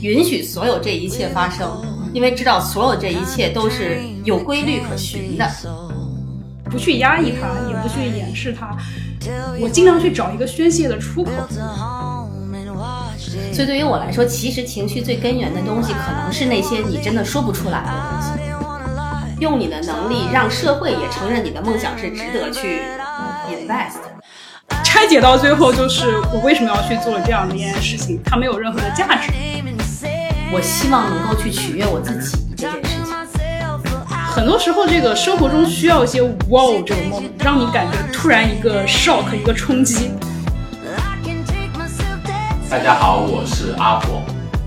允许所有这一切发生，因为知道所有这一切都是有规律可循的。不去压抑它，也不去掩饰它，我尽量去找一个宣泄的出口。所以对于我来说，其实情绪最根源的东西，可能是那些你真的说不出来的东西。用你的能力，让社会也承认你的梦想是值得去 invest。拆解到最后，就是我为什么要去做这样的一件事情？它没有任何的价值。我希望能够去取悦我自己这件事情。很多时候，这个生活中需要一些 wow 这种 moment，让你感觉突然一个 shock，一个冲击。大家好，我是阿火。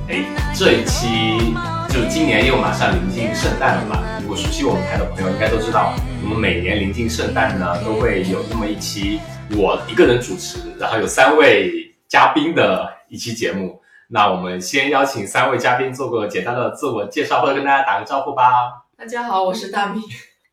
哎，这一期就今年又马上临近圣诞了嘛。如果熟悉我们台的朋友应该都知道，我们每年临近圣诞呢，都会有那么一期我一个人主持，然后有三位嘉宾的一期节目。那我们先邀请三位嘉宾做个简单的自我介绍，或者跟大家打个招呼吧。大家好，我是大米。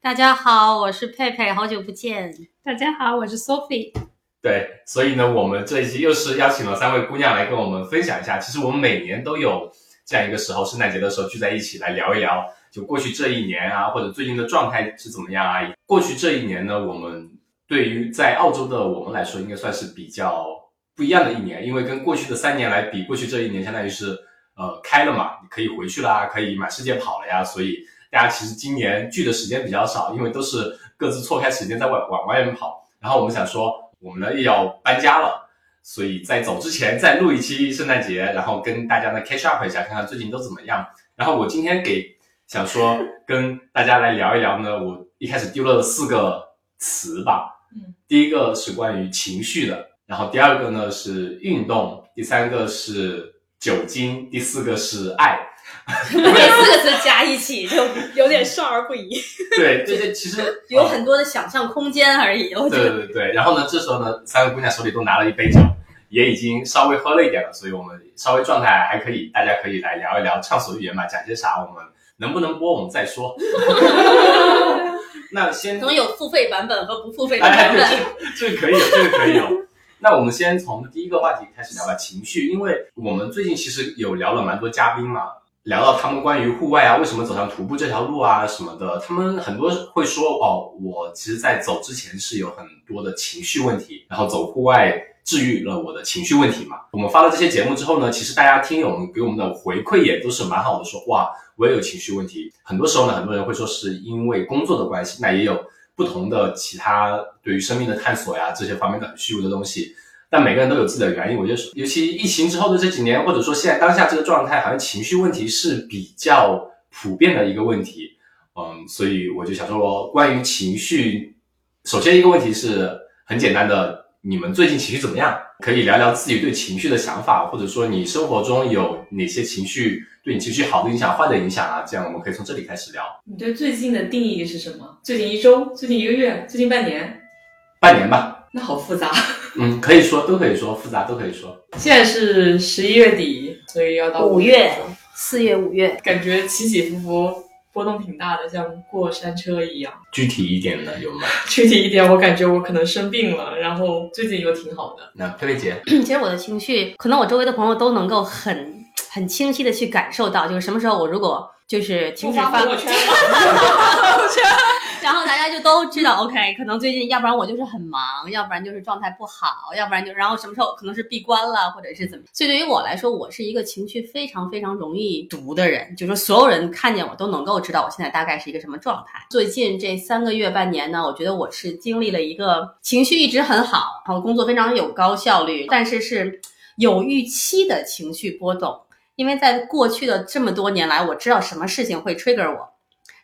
大家好，我是佩佩，好久不见。大家好，我是 Sophie。对，所以呢，我们这一期又是邀请了三位姑娘来跟我们分享一下。其实我们每年都有这样一个时候，圣诞节的时候聚在一起来聊一聊，就过去这一年啊，或者最近的状态是怎么样啊。过去这一年呢，我们对于在澳洲的我们来说，应该算是比较不一样的一年，因为跟过去的三年来比，过去这一年相当于是呃开了嘛，你可以回去啦，可以满世界跑了呀。所以大家其实今年聚的时间比较少，因为都是各自错开时间在外往外面跑。然后我们想说。我们呢又要搬家了，所以在走之前再录一期圣诞节，然后跟大家呢 catch up 一下，看看最近都怎么样。然后我今天给想说跟大家来聊一聊呢，我一开始丢了四个词吧，嗯，第一个是关于情绪的，然后第二个呢是运动，第三个是酒精，第四个是爱。这四个字加一起就有点少儿不宜。对，这些其实有很多的想象空间而已。对对对，然后呢，这时候呢，三个姑娘手里都拿了一杯酒，也已经稍微喝了一点了，所以我们稍微状态还可以，大家可以来聊一聊，畅所欲言嘛，讲些啥，我们能不能播我们再说。那先可能有付费版本和不付费版本，这个可以有，这个可以有。那我们先从第一个话题开始聊吧，情绪，因为我们最近其实有聊了蛮多嘉宾嘛。聊到他们关于户外啊，为什么走上徒步这条路啊什么的，他们很多会说哦，我其实，在走之前是有很多的情绪问题，然后走户外治愈了我的情绪问题嘛。我们发了这些节目之后呢，其实大家听友们给我们的回馈也都是蛮好的，说哇，我也有情绪问题。很多时候呢，很多人会说是因为工作的关系，那也有不同的其他对于生命的探索呀这些方面的很虚无的东西。但每个人都有自己的原因，我觉得，尤其疫情之后的这几年，或者说现在当下这个状态，好像情绪问题是比较普遍的一个问题。嗯，所以我就想说，关于情绪，首先一个问题是很简单的，你们最近情绪怎么样？可以聊聊自己对情绪的想法，或者说你生活中有哪些情绪对你情绪好的影响、坏的影响啊？这样我们可以从这里开始聊。你对最近的定义是什么？最近一周？最近一个月？最近半年？半年吧。那好复杂。嗯，可以说，都可以说，复杂都可以说。现在是十一月底，所以要到五月，四月、五月，感觉起起伏伏，波动挺大的，像过山车一样。具体一点的，有吗？具体一点，我感觉我可能生病了，然后最近又挺好的。那佩佩姐，其实我的情绪，可能我周围的朋友都能够很很清晰的去感受到，就是什么时候我如果就是停止发朋友 圈。然后大家就都知道，OK，可能最近要不然我就是很忙，要不然就是状态不好，要不然就然后什么时候可能是闭关了，或者是怎么。所以对于我来说，我是一个情绪非常非常容易读的人，就是说所有人看见我都能够知道我现在大概是一个什么状态。最近这三个月半年呢，我觉得我是经历了一个情绪一直很好，然后工作非常有高效率，但是是有预期的情绪波动。因为在过去的这么多年来，我知道什么事情会 trigger 我。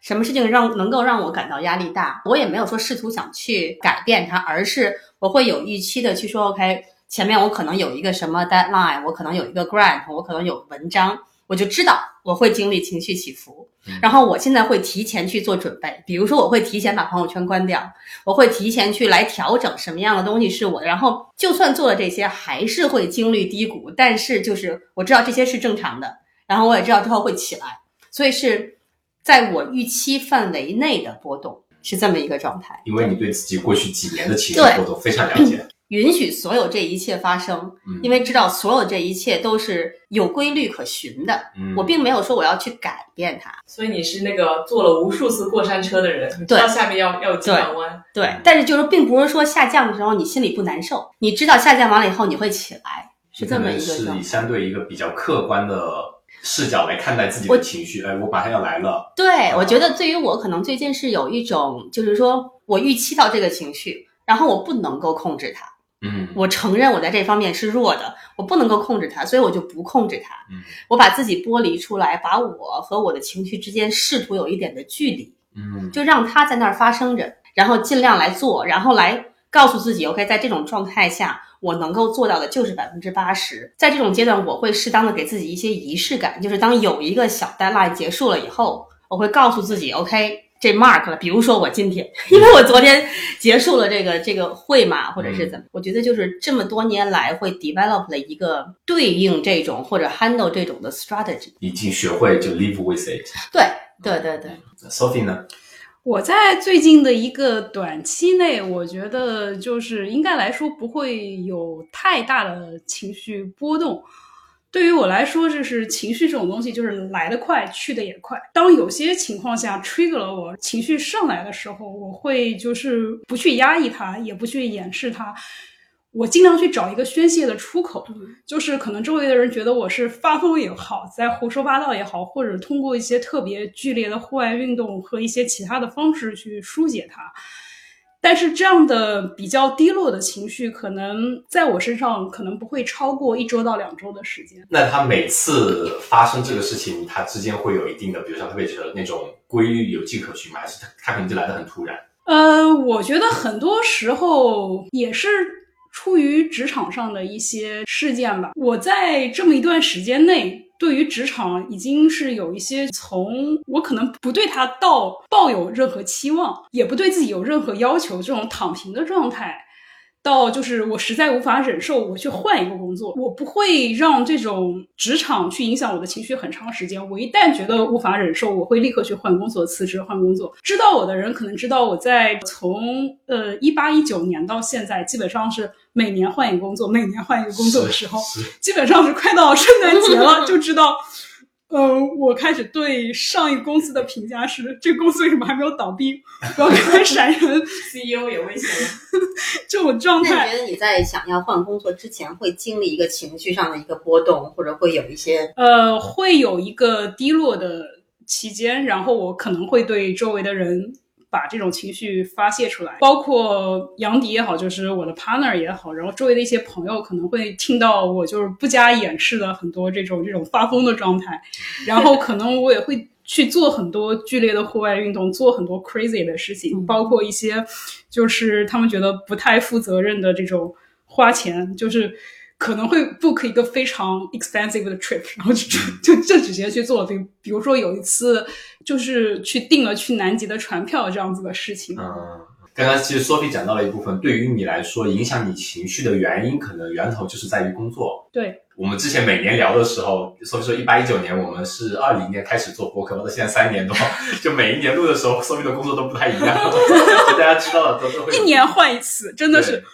什么事情让能够让我感到压力大？我也没有说试图想去改变它，而是我会有预期的去说，OK，前面我可能有一个什么 deadline，我可能有一个 grant，我可能有文章，我就知道我会经历情绪起伏。然后我现在会提前去做准备，比如说我会提前把朋友圈关掉，我会提前去来调整什么样的东西是我的。然后就算做了这些，还是会经历低谷，但是就是我知道这些是正常的，然后我也知道之后会起来，所以是。在我预期范围内的波动是这么一个状态，因为你对自己过去几年的情绪波动非常了解。允许所有这一切发生，嗯因为知道所有这一切都是有规律可循的。嗯我并没有说我要去改变它，所以你是那个坐了无数次过山车的人，你知道下面要要有几转弯。对，但是就是并不是说下降的时候你心里不难受，你知道下降完了以后你会起来，是这么一个是以。相对一个比较客观的视角来看待自己的情绪。哎，我马上要来了，对，我觉得对于我可能最近是有一种，就是说我预期到这个情绪，然后我不能够控制它，嗯我承认我在这方面是弱的，我不能够控制它，所以我就不控制它。嗯我把自己剥离出来，把我和我的情绪之间试图有一点的距离，嗯就让它在那儿发生着，然后尽量来做，然后来告诉自己，OK，在这种状态下，我能够做到的就是百分之八十。在这种阶段，我会适当的给自己一些仪式感，就是当有一个小 deadline 结束了以后，我会告诉自己，OK。这 mark 了，比如说我今天，因为我昨天结束了这个这个会嘛，或者是怎么，我觉得就是这么多年来会 develop 了一个对应这种或者 handle 这种的 strategy。已经学会就 live with it。对对对对，Sophie 呢？我在最近的一个短期内，我觉得就是应该来说不会有太大的情绪波动。对于我来说，就是情绪这种东西，就是来得快，去得也快。当有些情况下 trigger 了我情绪上来的时候，我会就是不去压抑它，也不去掩饰它，我尽量去找一个宣泄的出口。就是可能周围的人觉得我是发疯也好，在胡说八道也好，或者通过一些特别剧烈的户外运动和一些其他的方式去疏解它。但是这样的比较低落的情绪，可能在我身上可能不会超过一周到两周的时间。那他每次发生这个事情，他之间会有一定的，比如像特别觉得那种规律有迹可循吗？还是他他可能就来的很突然？呃，我觉得很多时候也是出于职场上的一些事件吧。我在这么一段时间内，对于职场已经是有一些从我可能不对他到抱有任何期望，也不对自己有任何要求这种躺平的状态。到就是我实在无法忍受，我去换一个工作，我不会让这种职场去影响我的情绪很长时间。我一旦觉得无法忍受，我会立刻去换工作、辞职、换工作。知道我的人可能知道我在从呃一八一九年到现在，基本上是每年换一个工作，每年换一个工作的时候，基本上是快到圣诞节了，就知道。呃，我开始对上一公司的评价是：这个公司为什么还没有倒闭？我要开始闪人，CEO 也危险了。这种 状态。那你觉得你在想要换工作之前，会经历一个情绪上的一个波动，或者会有一些呃，会有一个低落的期间，然后我可能会对周围的人把这种情绪发泄出来，包括杨迪也好，就是我的 partner 也好，然后周围的一些朋友可能会听到我就是不加掩饰的很多这种这种发疯的状态，然后可能我也会。去做很多剧烈的户外运动，做很多 crazy 的事情，嗯包括一些就是他们觉得不太负责任的这种花钱，就是可能会 book 一个非常 expensive 的 trip，然后就就就直接去做了。比比如说有一次就是去订了去南极的船票这样子的事情。嗯，刚刚其实 Sophie 讲到了一部分，对于你来说影响你情绪的原因，可能源头就是在于工作。对，我们之前每年聊的时候，所以说一八一九年我们是二零年开始做播客，到现在三年多，就每一年录的时候，Sophie 的工作都不太一样，就大家知道的都都会一年换一次，真的是对。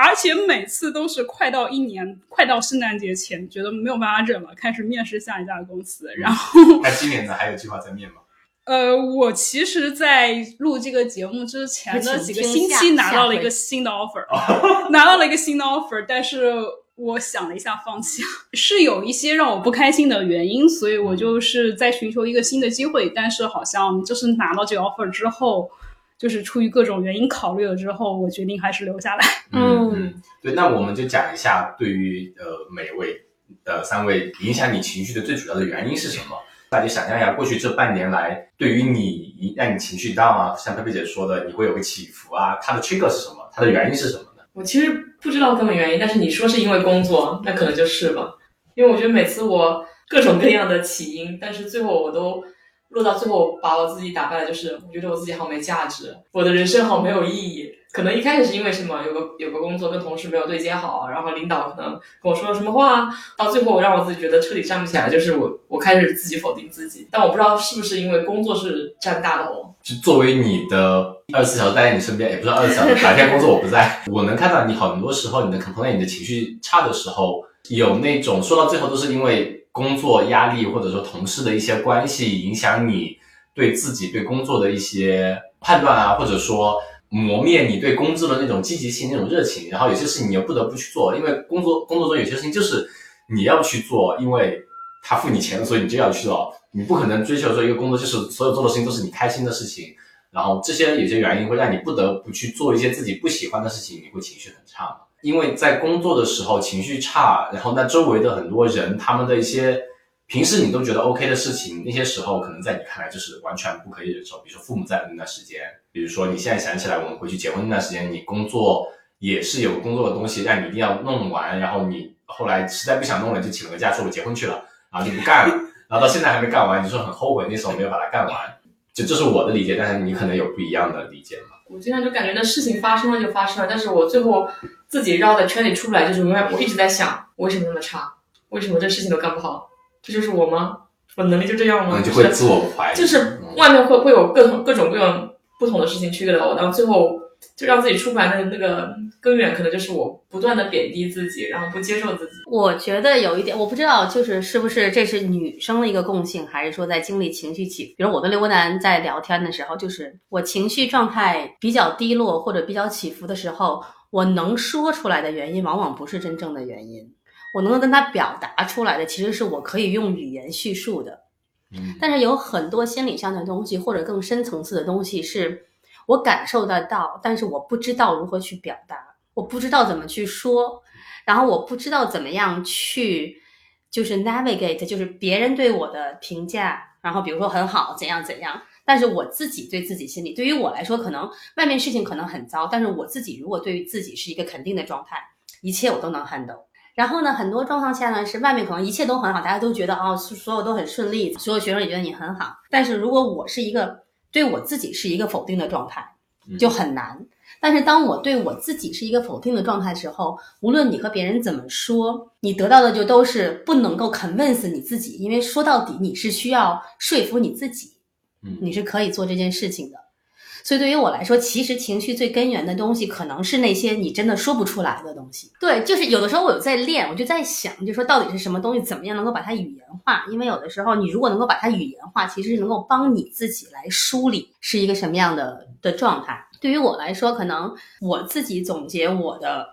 而且每次都是快到一年，快到圣诞节前，觉得没有办法忍了，开始面试下一家公司。然后，那今年呢还有计划再面吗？呃，我其实，在录这个节目之前的几个星期，拿到了一个新的 offer，拿到了一个新的 offer，但是我想了一下，放弃了。是有一些让我不开心的原因，所以我就是在寻求一个新的机会。但是好像就是拿到这个 offer 之后，就是出于各种原因考虑了之后，我决定还是留下来。嗯嗯，对，那我们就讲一下对于呃每位呃三位影响你情绪的最主要的原因是什么？大家就想象一下，过去这半年来，对于你让你情绪 down 啊，像佩佩姐说的，你会有个起伏啊，它的 trigger 是什么？它的原因是什么呢？我其实不知道根本原因，但是你说是因为工作，那可能就是吧。因为我觉得每次我各种各样的起因，但是最后我都落到最后，把我自己打败了，就是我觉得我自己好没价值，我的人生好没有意义。可能一开始是因为什么，有个有个工作跟同事没有对接好，然后领导可能跟我说了什么话，到最后让我自己觉得彻底站不起来，就是我我开始自己否定自己。但我不知道是不是因为工作是占大头，就作为你的二十四小时待在你身边，也不是二十四小时，白天工作我不在，我能看到你很多时候你的 complain，你的情绪差的时候，有那种说到最后都是因为工作压力或者说同事的一些关系影响你对自己对工作的一些判断啊，或者说磨灭你对工作的那种积极性、那种热情，然后有些事情你又不得不去做，因为工作工作中有些事情就是你要去做，因为他付你钱，所以你就要去做。你不可能追求说一个工作就是所有做的事情都是你开心的事情，然后这些有些原因会让你不得不去做一些自己不喜欢的事情，你会情绪很差？因为在工作的时候情绪差，然后那周围的很多人他们的一些平时你都觉得 OK 的事情，那些时候可能在你看来就是完全不可以忍受。比如说父母在的那段时间，比如说你现在想起来我们回去结婚那段时间，你工作也是有工作的东西让你一定要弄完，然后你后来实在不想弄了，就请了个假说我结婚去了，然后就不干了。然后到现在还没干完，你说很后悔那时候没有把它干完，就这是我的理解，但是你可能有不一样的理解嘛？我经常就感觉那事情发生了就发生了，但是我最后自己绕在圈里出不来，就是永远我一直在想，我为什么那么差？为什么这事情都干不好？这就是我吗？我能力就这样吗？你就会自我怀疑，就是外面会会有各种各种各样不同的事情 trigger 我，然后最后就让自己出不来的那个根源，可能就是我不断的贬低自己，然后不接受自己。我觉得有一点，我不知道，就是是不是这是女生的一个共性，还是说在经历情绪起伏？比如我跟刘国南在聊天的时候，就是我情绪状态比较低落或者比较起伏的时候，我能说出来的原因，往往不是真正的原因。我能够跟他表达出来的，其实是我可以用语言叙述的。嗯，但是有很多心理上的东西，或者更深层次的东西，是我感受得到，但是我不知道如何去表达，我不知道怎么去说，然后我不知道怎么样去，就是 navigate，就是别人对我的评价，然后比如说很好，怎样怎样，但是我自己对自己心里，对于我来说，可能外面事情可能很糟，但是我自己如果对于自己是一个肯定的状态，一切我都能 handle。然后呢，很多状况下呢，是外面可能一切都很好，大家都觉得哦，所有都很顺利，所有学生也觉得你很好。但是如果我是一个对我自己是一个否定的状态，就很难。但是当我对我自己是一个否定的状态的时候，无论你和别人怎么说，你得到的就都是不能够 convince 你自己，因为说到底你是需要说服你自己，嗯你是可以做这件事情的。所以对于我来说，其实情绪最根源的东西，可能是那些你真的说不出来的东西。对，就是有的时候我有在练，我就在想，就说到底是什么东西，怎么样能够把它语言化？因为有的时候，你如果能够把它语言化，其实是能够帮你自己来梳理是一个什么样的的状态。对于我来说，可能我自己总结我的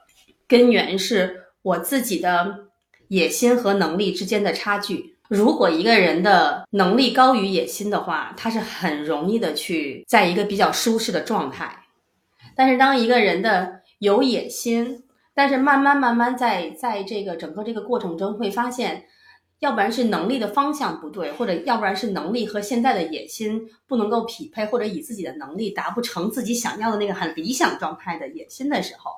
根源是我自己的野心和能力之间的差距。如果一个人的能力高于野心的话，他是很容易的去在一个比较舒适的状态。但是当一个人的有野心，但是慢慢慢慢在在这个整个这个过程中会发现，要不然是能力的方向不对，或者要不然是能力和现在的野心不能够匹配，或者以自己的能力达不成自己想要的那个很理想状态的野心的时候，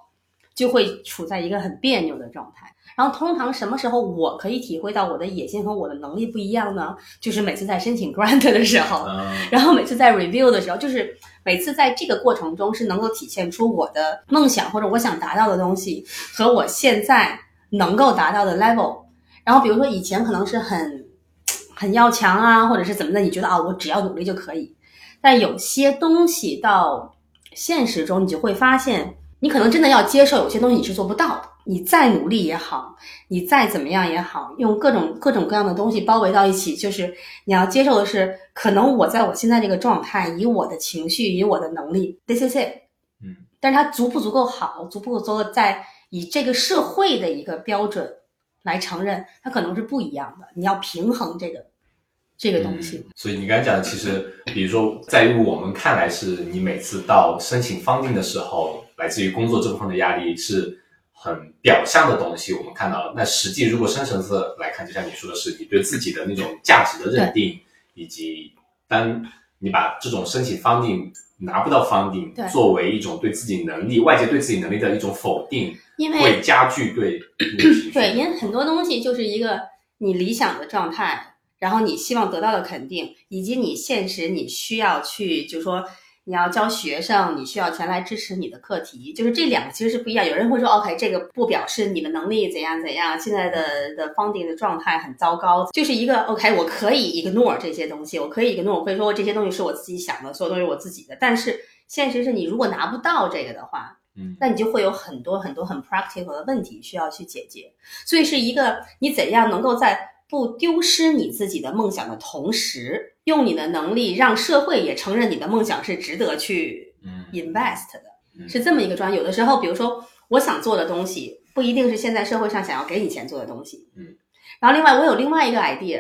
就会处在一个很别扭的状态。然后通常什么时候我可以体会到我的野心和我的能力不一样呢？就是每次在申请 grant 的时候，嗯 然后每次在 review 的时候，就是每次在这个过程中是能够体现出我的梦想或者我想达到的东西和我现在能够达到的 level。然后比如说以前可能是很很要强啊，或者是怎么的，你觉得啊我只要努力就可以，但有些东西到现实中，你就会发现，你可能真的要接受有些东西你是做不到的。你再努力也好，你再怎么样也好，用各种各种各样的东西包围到一起，就是你要接受的是，可能我在我现在这个状态，以我的情绪，以我的能力，this is it，嗯，但是它足不足够好，足不足够在以这个社会的一个标准来承认，它可能是不一样的。你要平衡这个这个东西。嗯所以你刚才讲的，其实比如说，在于我们看来，是你每次到申请 funding 的时候，来自于工作这部分的压力是很表象的东西，我们看到了。那实际如果深层次来看，就像你说的是，你对自己的那种价值的认定，以及当你把这种申请 funding 拿不到 funding 作为一种对自己能力、外界对自己能力的一种否定，因为会加剧对对，因为很多东西就是一个你理想的状态，然后你希望得到的肯定，以及你现实你需要去，就是说你要教学生，你需要钱来支持你的课题，就是这两个其实是不一样。有人会说，OK，这个不表示你的能力怎样怎样，现在的的 funding 的状态很糟糕，就是一个 OK，我可以 ignore 这些东西，我可以 ignore，我会说这些东西是我自己想的，所有东西是我自己的，但是现实是你如果拿不到这个的话，嗯那你就会有很多很多很 practical 的问题需要去解决。所以是一个你怎样能够在不丢失你自己的梦想的同时，用你的能力让社会也承认你的梦想是值得去嗯 invest 的，嗯是这么一个专业。有的时候，比如说我想做的东西，不一定是现在社会上想要给你钱做的东西。嗯。然后另外我有另外一个 idea，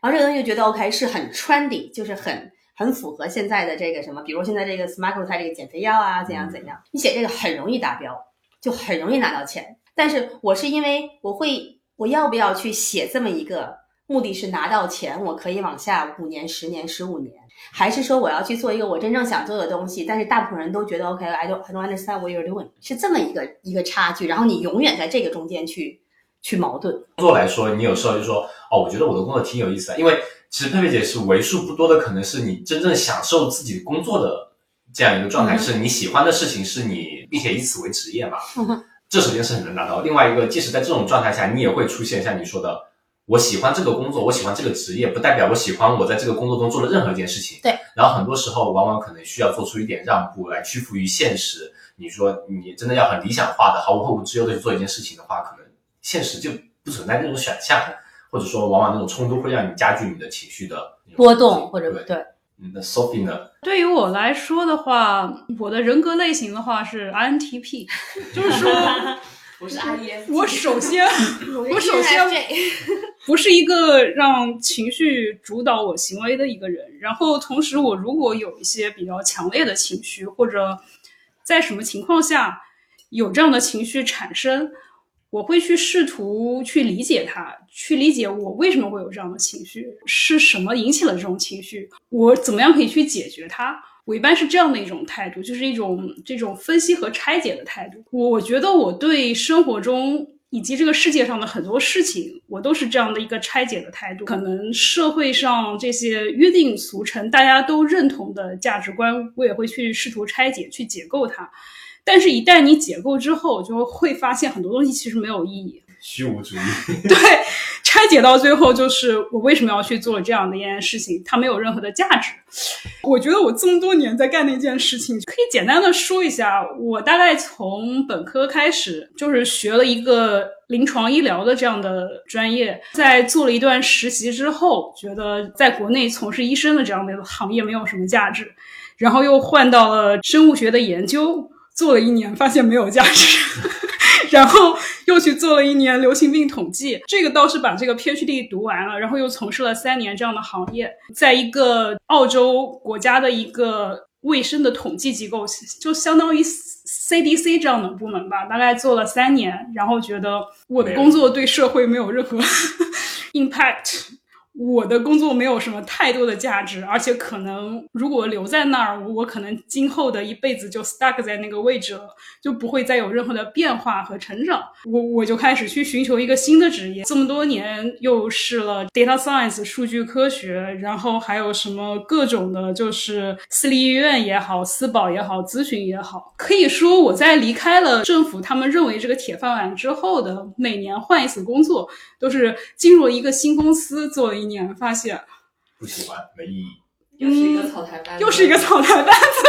然后这个东西就觉得 OK 是很 trendy，就是很很符合现在的这个什么，比如现在这个 semaglutide 这个减肥药啊，怎样怎样，你写这个很容易达标，就很容易拿到钱。但是我是因为我会，我要不要去写这么一个？目的是拿到钱，我可以往下五年、十年、十五年，还是说我要去做一个我真正想做的东西？但是大部分人都觉得 OK，I、don't I don't understand what you're doing，是这么一个一个差距。然后你永远在这个中间去去矛盾。工作来说，你有时候就说哦，我觉得我的工作挺有意思的，因为其实佩佩姐是为数不多的，可能是你真正享受自己工作的这样一个状态，嗯是你喜欢的事情，是你并且以此为职业嘛。这首先是很难达到。另外一个，即使在这种状态下，你也会出现像你说的，我喜欢这个工作，我喜欢这个职业，不代表我喜欢我在这个工作中做的任何一件事情。对。然后很多时候，往往可能需要做出一点让步，来屈服于现实。你说你真的要很理想化的、毫无后顾之忧的去做一件事情的话，可能现实就不存在那种选项，或者说往往那种冲突会让你加剧你的情绪的波动或者对。对，嗯那 Sophie 呢？对于我来说的话，我的人格类型的话是 INTP，就是说我是 IEF，我首先 我首先 不是一个让情绪主导我行为的一个人，然后同时我如果有一些比较强烈的情绪，或者在什么情况下有这样的情绪产生，我会去试图去理解它，去理解我为什么会有这样的情绪，是什么引起了这种情绪，我怎么样可以去解决它。我一般是这样的一种态度，就是一种这种分析和拆解的态度。我我觉得我对生活中以及这个世界上的很多事情，我都是这样的一个拆解的态度。可能社会上这些约定俗成、大家都认同的价值观，我也会去试图拆解、去解构它。但是，一旦你解构之后，就会发现很多东西其实没有意义。虚无主义。对，拆解到最后就是我为什么要去做这样的一件事情，它没有任何的价值。我觉得我这么多年在干那件事情，可以简单的说一下，我大概从本科开始就是学了一个临床医疗的这样的专业，在做了一段实习之后，觉得在国内从事医生的这样的行业没有什么价值，然后又换到了生物学的研究，做了一年，发现没有价值。然后又去做了一年流行病统计，这个倒是把这个 PhD 读完了，然后又从事了三年这样的行业，在一个澳洲国家的一个卫生的统计机构，就相当于 CDC 这样的部门吧，大概做了三年，然后觉得我的工作对社会没有任何 impact。我的工作没有什么太多的价值，而且可能如果留在那儿，我可能今后的一辈子就 stuck 在那个位置了，就不会再有任何的变化和成长。我我就开始去寻求一个新的职业。这么多年又试了 data science 数据科学，然后还有什么各种的，就是私立医院也好，私保也好，咨询也好。可以说我在离开了政府他们认为这个铁饭碗之后的每年换一次工作，都是进入了一个新公司做了一。年发现不喜欢，没意义，又是一个草台班子，又是一个草台班子。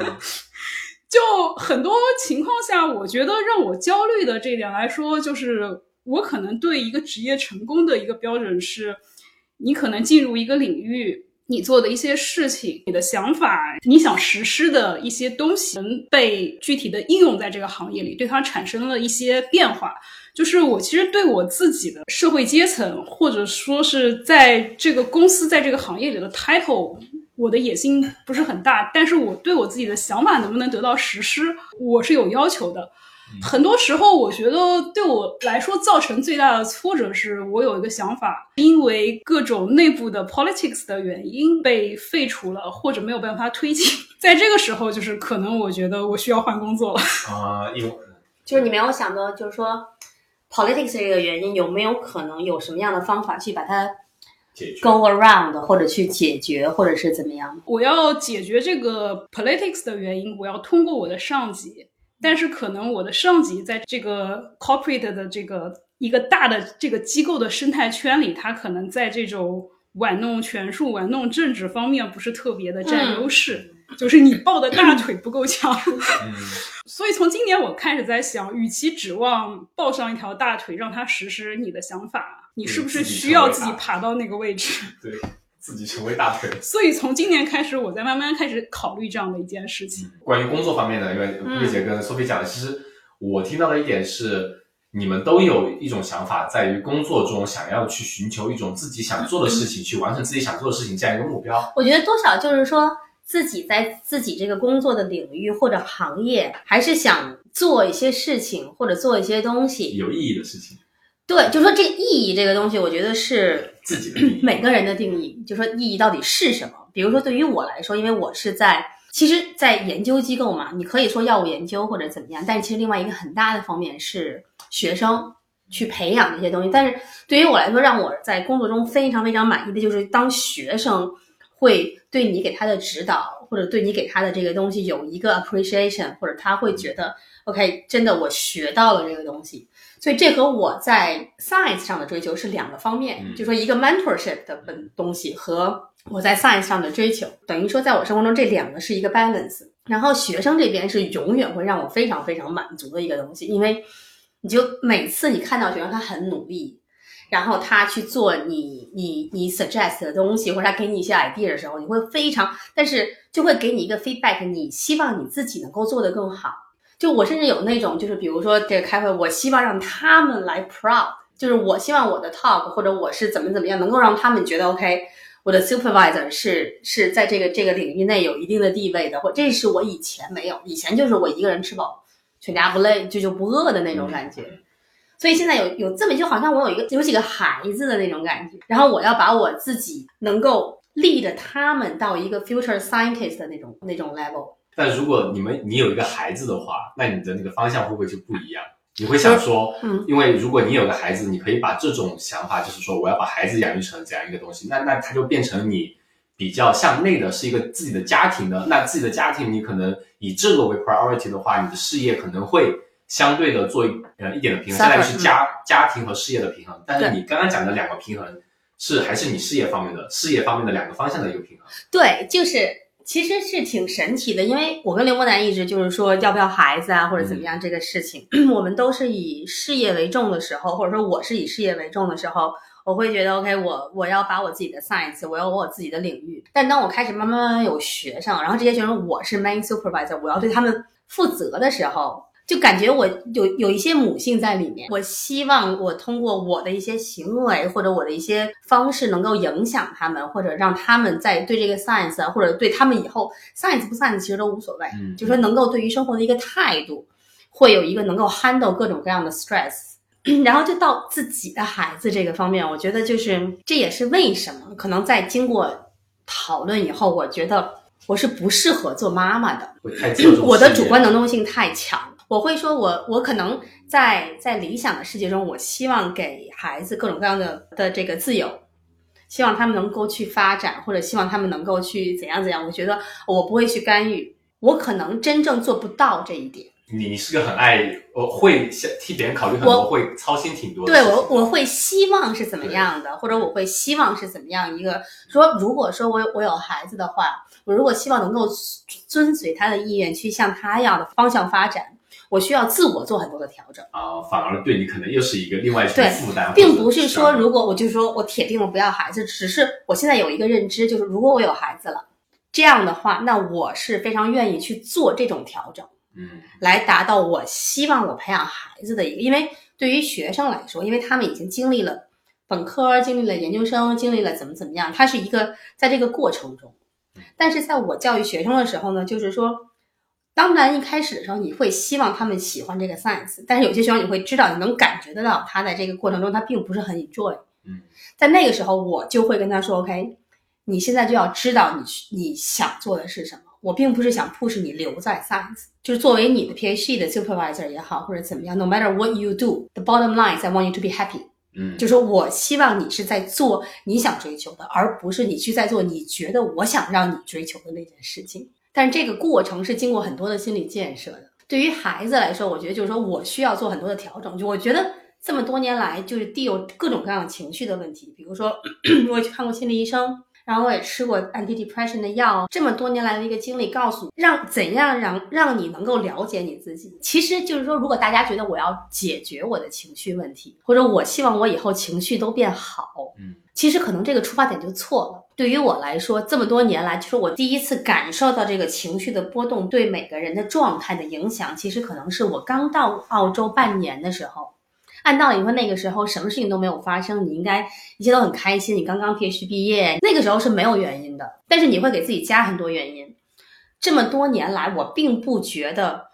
嗯 就很多情况下，我觉得让我焦虑的这一点来说，就是我可能对一个职业成功的一个标准是，你可能进入一个领域，你做的一些事情，你的想法，你想实施的一些东西，能被具体的应用在这个行业里，对它产生了一些变化。就是我其实对我自己的社会阶层，或者说是在这个公司在这个行业里的 title，我的野心不是很大，但是我对我自己的想法能不能得到实施，我是有要求的。很多时候，我觉得对我来说造成最大的挫折是我有一个想法，因为各种内部的 politics 的原因被废除了，或者没有办法推进。在这个时候，就是可能我觉得我需要换工作了。啊，因为就是你没有想到，就是说 politics 这个原因有没有可能有什么样的方法去把它 go around，或者去解决，或者是怎么样？我要解决这个 politics 的原因，我要通过我的上级，但是可能我的上级在这个 corporate 的这个一个大的这个机构的生态圈里，他可能在这种玩弄权术、玩弄政治方面不是特别的占优势。就是你抱的大腿不够强。嗯，所以从今年我开始在想，与其指望抱上一条大腿让他实施你的想法，你是不是需要自己爬到那个位置？对自己成为大腿。所以从今年开始，我在慢慢开始考虑这样的一件事情。关于工作方面的，因为瑞姐跟 Sophie 讲的，其实我听到的一点是，你们都有一种想法，在于工作中想要去寻求一种自己想做的事情，去完成自己想做的事情这样一个目标。我觉得多少就是说自己在自己这个工作的领域或者行业，还是想做一些事情或者做一些东西。有意义的事情，对，就说这个意义这个东西，我觉得是自己的。每个人的定义，就说意义到底是什么？比如说对于我来说，因为我是在其实，在研究机构嘛，你可以说药物研究或者怎么样，但其实另外一个很大的方面是学生去培养这些东西。但是对于我来说，让我在工作中非常非常满意的就是当学生会对你给他的指导，或者对你给他的这个东西有一个 appreciation，或者他会觉得 OK，真的我学到了这个东西。所以这和我在 science 上的追求是两个方面，嗯就说一个 mentorship 的本东西和我在 science 上的追求，等于说在我生活中这两个是一个 balance。然后学生这边是永远会让我非常非常满足的一个东西，因为你就每次你看到学生他很努力，然后他去做你你你 suggest 的东西，或者他给你一些 idea 的时候，你会非常，但是就会给你一个 feedback，你希望你自己能够做得更好。就我甚至有那种，就是比如说这个开会，我希望让他们来 proud，就是我希望我的 talk 或者我是怎么怎么样，能够让他们觉得 OK，我的 supervisor 是是在这个这个领域内有一定的地位的，或这是我以前没有，以前就是我一个人吃饱全家不累，就就不饿的那种感觉。所以现在有有这么就好像我有一个有几个孩子的那种感觉，然后我要把我自己能够 lead 他们到一个 future scientist 的那种那种 level。但如果你们你有一个孩子的话，那你的那个方向会不会就不一样？你会想说，嗯，因为如果你有个孩子，你可以把这种想法，就是说我要把孩子养育成怎样一个东西，那那他就变成你比较向内的，是一个自己的家庭的。那自己的家庭，你可能以这个为 priority 的话，你的事业可能会相对的做一呃一点的平衡相当于是家、家庭和事业的平衡。但是你刚刚讲的两个平衡是还是你事业方面的事业方面的两个方向的一个平衡。对，就是其实是挺神奇的，因为我跟刘墨南一直就是说要不要孩子啊，或者怎么样这个事情，我们都是以事业为重的时候，或者说我是以事业为重的时候，我会觉得 OK，我我要把我自己的 science，我要有我自己的领域。但当我开始慢慢慢慢有学生，然后这些学生我是 main supervisor，我要对他们负责的时候。就感觉我有有一些母性在里面，我希望我通过我的一些行为或者我的一些方式，能够影响他们，或者让他们在对这个 science 啊，或者对他们以后 science 不 science 其实都无所谓，嗯就说能够对于生活的一个态度，会有一个能够 handle 各种各样的 stress。然后就到自己的孩子这个方面，我觉得就是这也是为什么可能在经过讨论以后，我觉得我是不适合做妈妈的。我的主观能动性太强，我会说我我可能在在理想的世界中，我希望给孩子各种各样的的这个自由，希望他们能够去发展，或者希望他们能够去怎样怎样。我觉得我不会去干预，我可能真正做不到这一点。你你是个很爱我会想替别人考虑很多，我会操心挺多的对。我我会希望是怎么样的，或者我会希望是怎么样一个说，如果说我我有孩子的话，我如果希望能够遵随他的意愿去向他要的方向发展，我需要自我做很多的调整。啊、反而对你可能又是一个另外一种对负担，并不是说如果我就说我铁定了不要孩子，只是我现在有一个认知，就是如果我有孩子了，这样的话，那我是非常愿意去做这种调整，嗯来达到我希望我培养孩子的一个。因为对于学生来说，因为他们已经经历了本科，经历了研究生，经历了怎么怎么样，他是一个在这个过程中。但是在我教育学生的时候呢，就是说，当然一开始的时候你会希望他们喜欢这个 science，但是有些学生你会知道，你能感觉得到他在这个过程中他并不是很 enjoy。嗯，在那个时候我就会跟他说，OK，你现在就要知道你你想做的是什么。我并不是想 push 你留在 science，就是作为你的 PhD 的 supervisor 也好，或者怎么样，no matter what you do，the bottom line is I want you to be happy。嗯，就说我希望你是在做你想追求的，而不是你去在做你觉得我想让你追求的那件事情。但这个过程是经过很多的心理建设的。对于孩子来说，我觉得就是说我需要做很多的调整。就我觉得这么多年来，就是地有各种各样的情绪的问题，比如说 我也去看过心理医生，然后我也吃过 antidepression 的药，这么多年来的一个经历，告诉你让怎样让让你能够了解你自己。其实就是说，如果大家觉得我要解决我的情绪问题，或者我希望我以后情绪都变好，嗯，其实可能这个出发点就错了。对于我来说，这么多年来，就是我第一次感受到这个情绪的波动对每个人的状态的影响，其实可能是我刚到澳洲半年的时候。按道理说，那个时候什么事情都没有发生，你应该一切都很开心。你刚刚 PhD 毕业，那个时候是没有原因的，但是你会给自己加很多原因。这么多年来，我并不觉得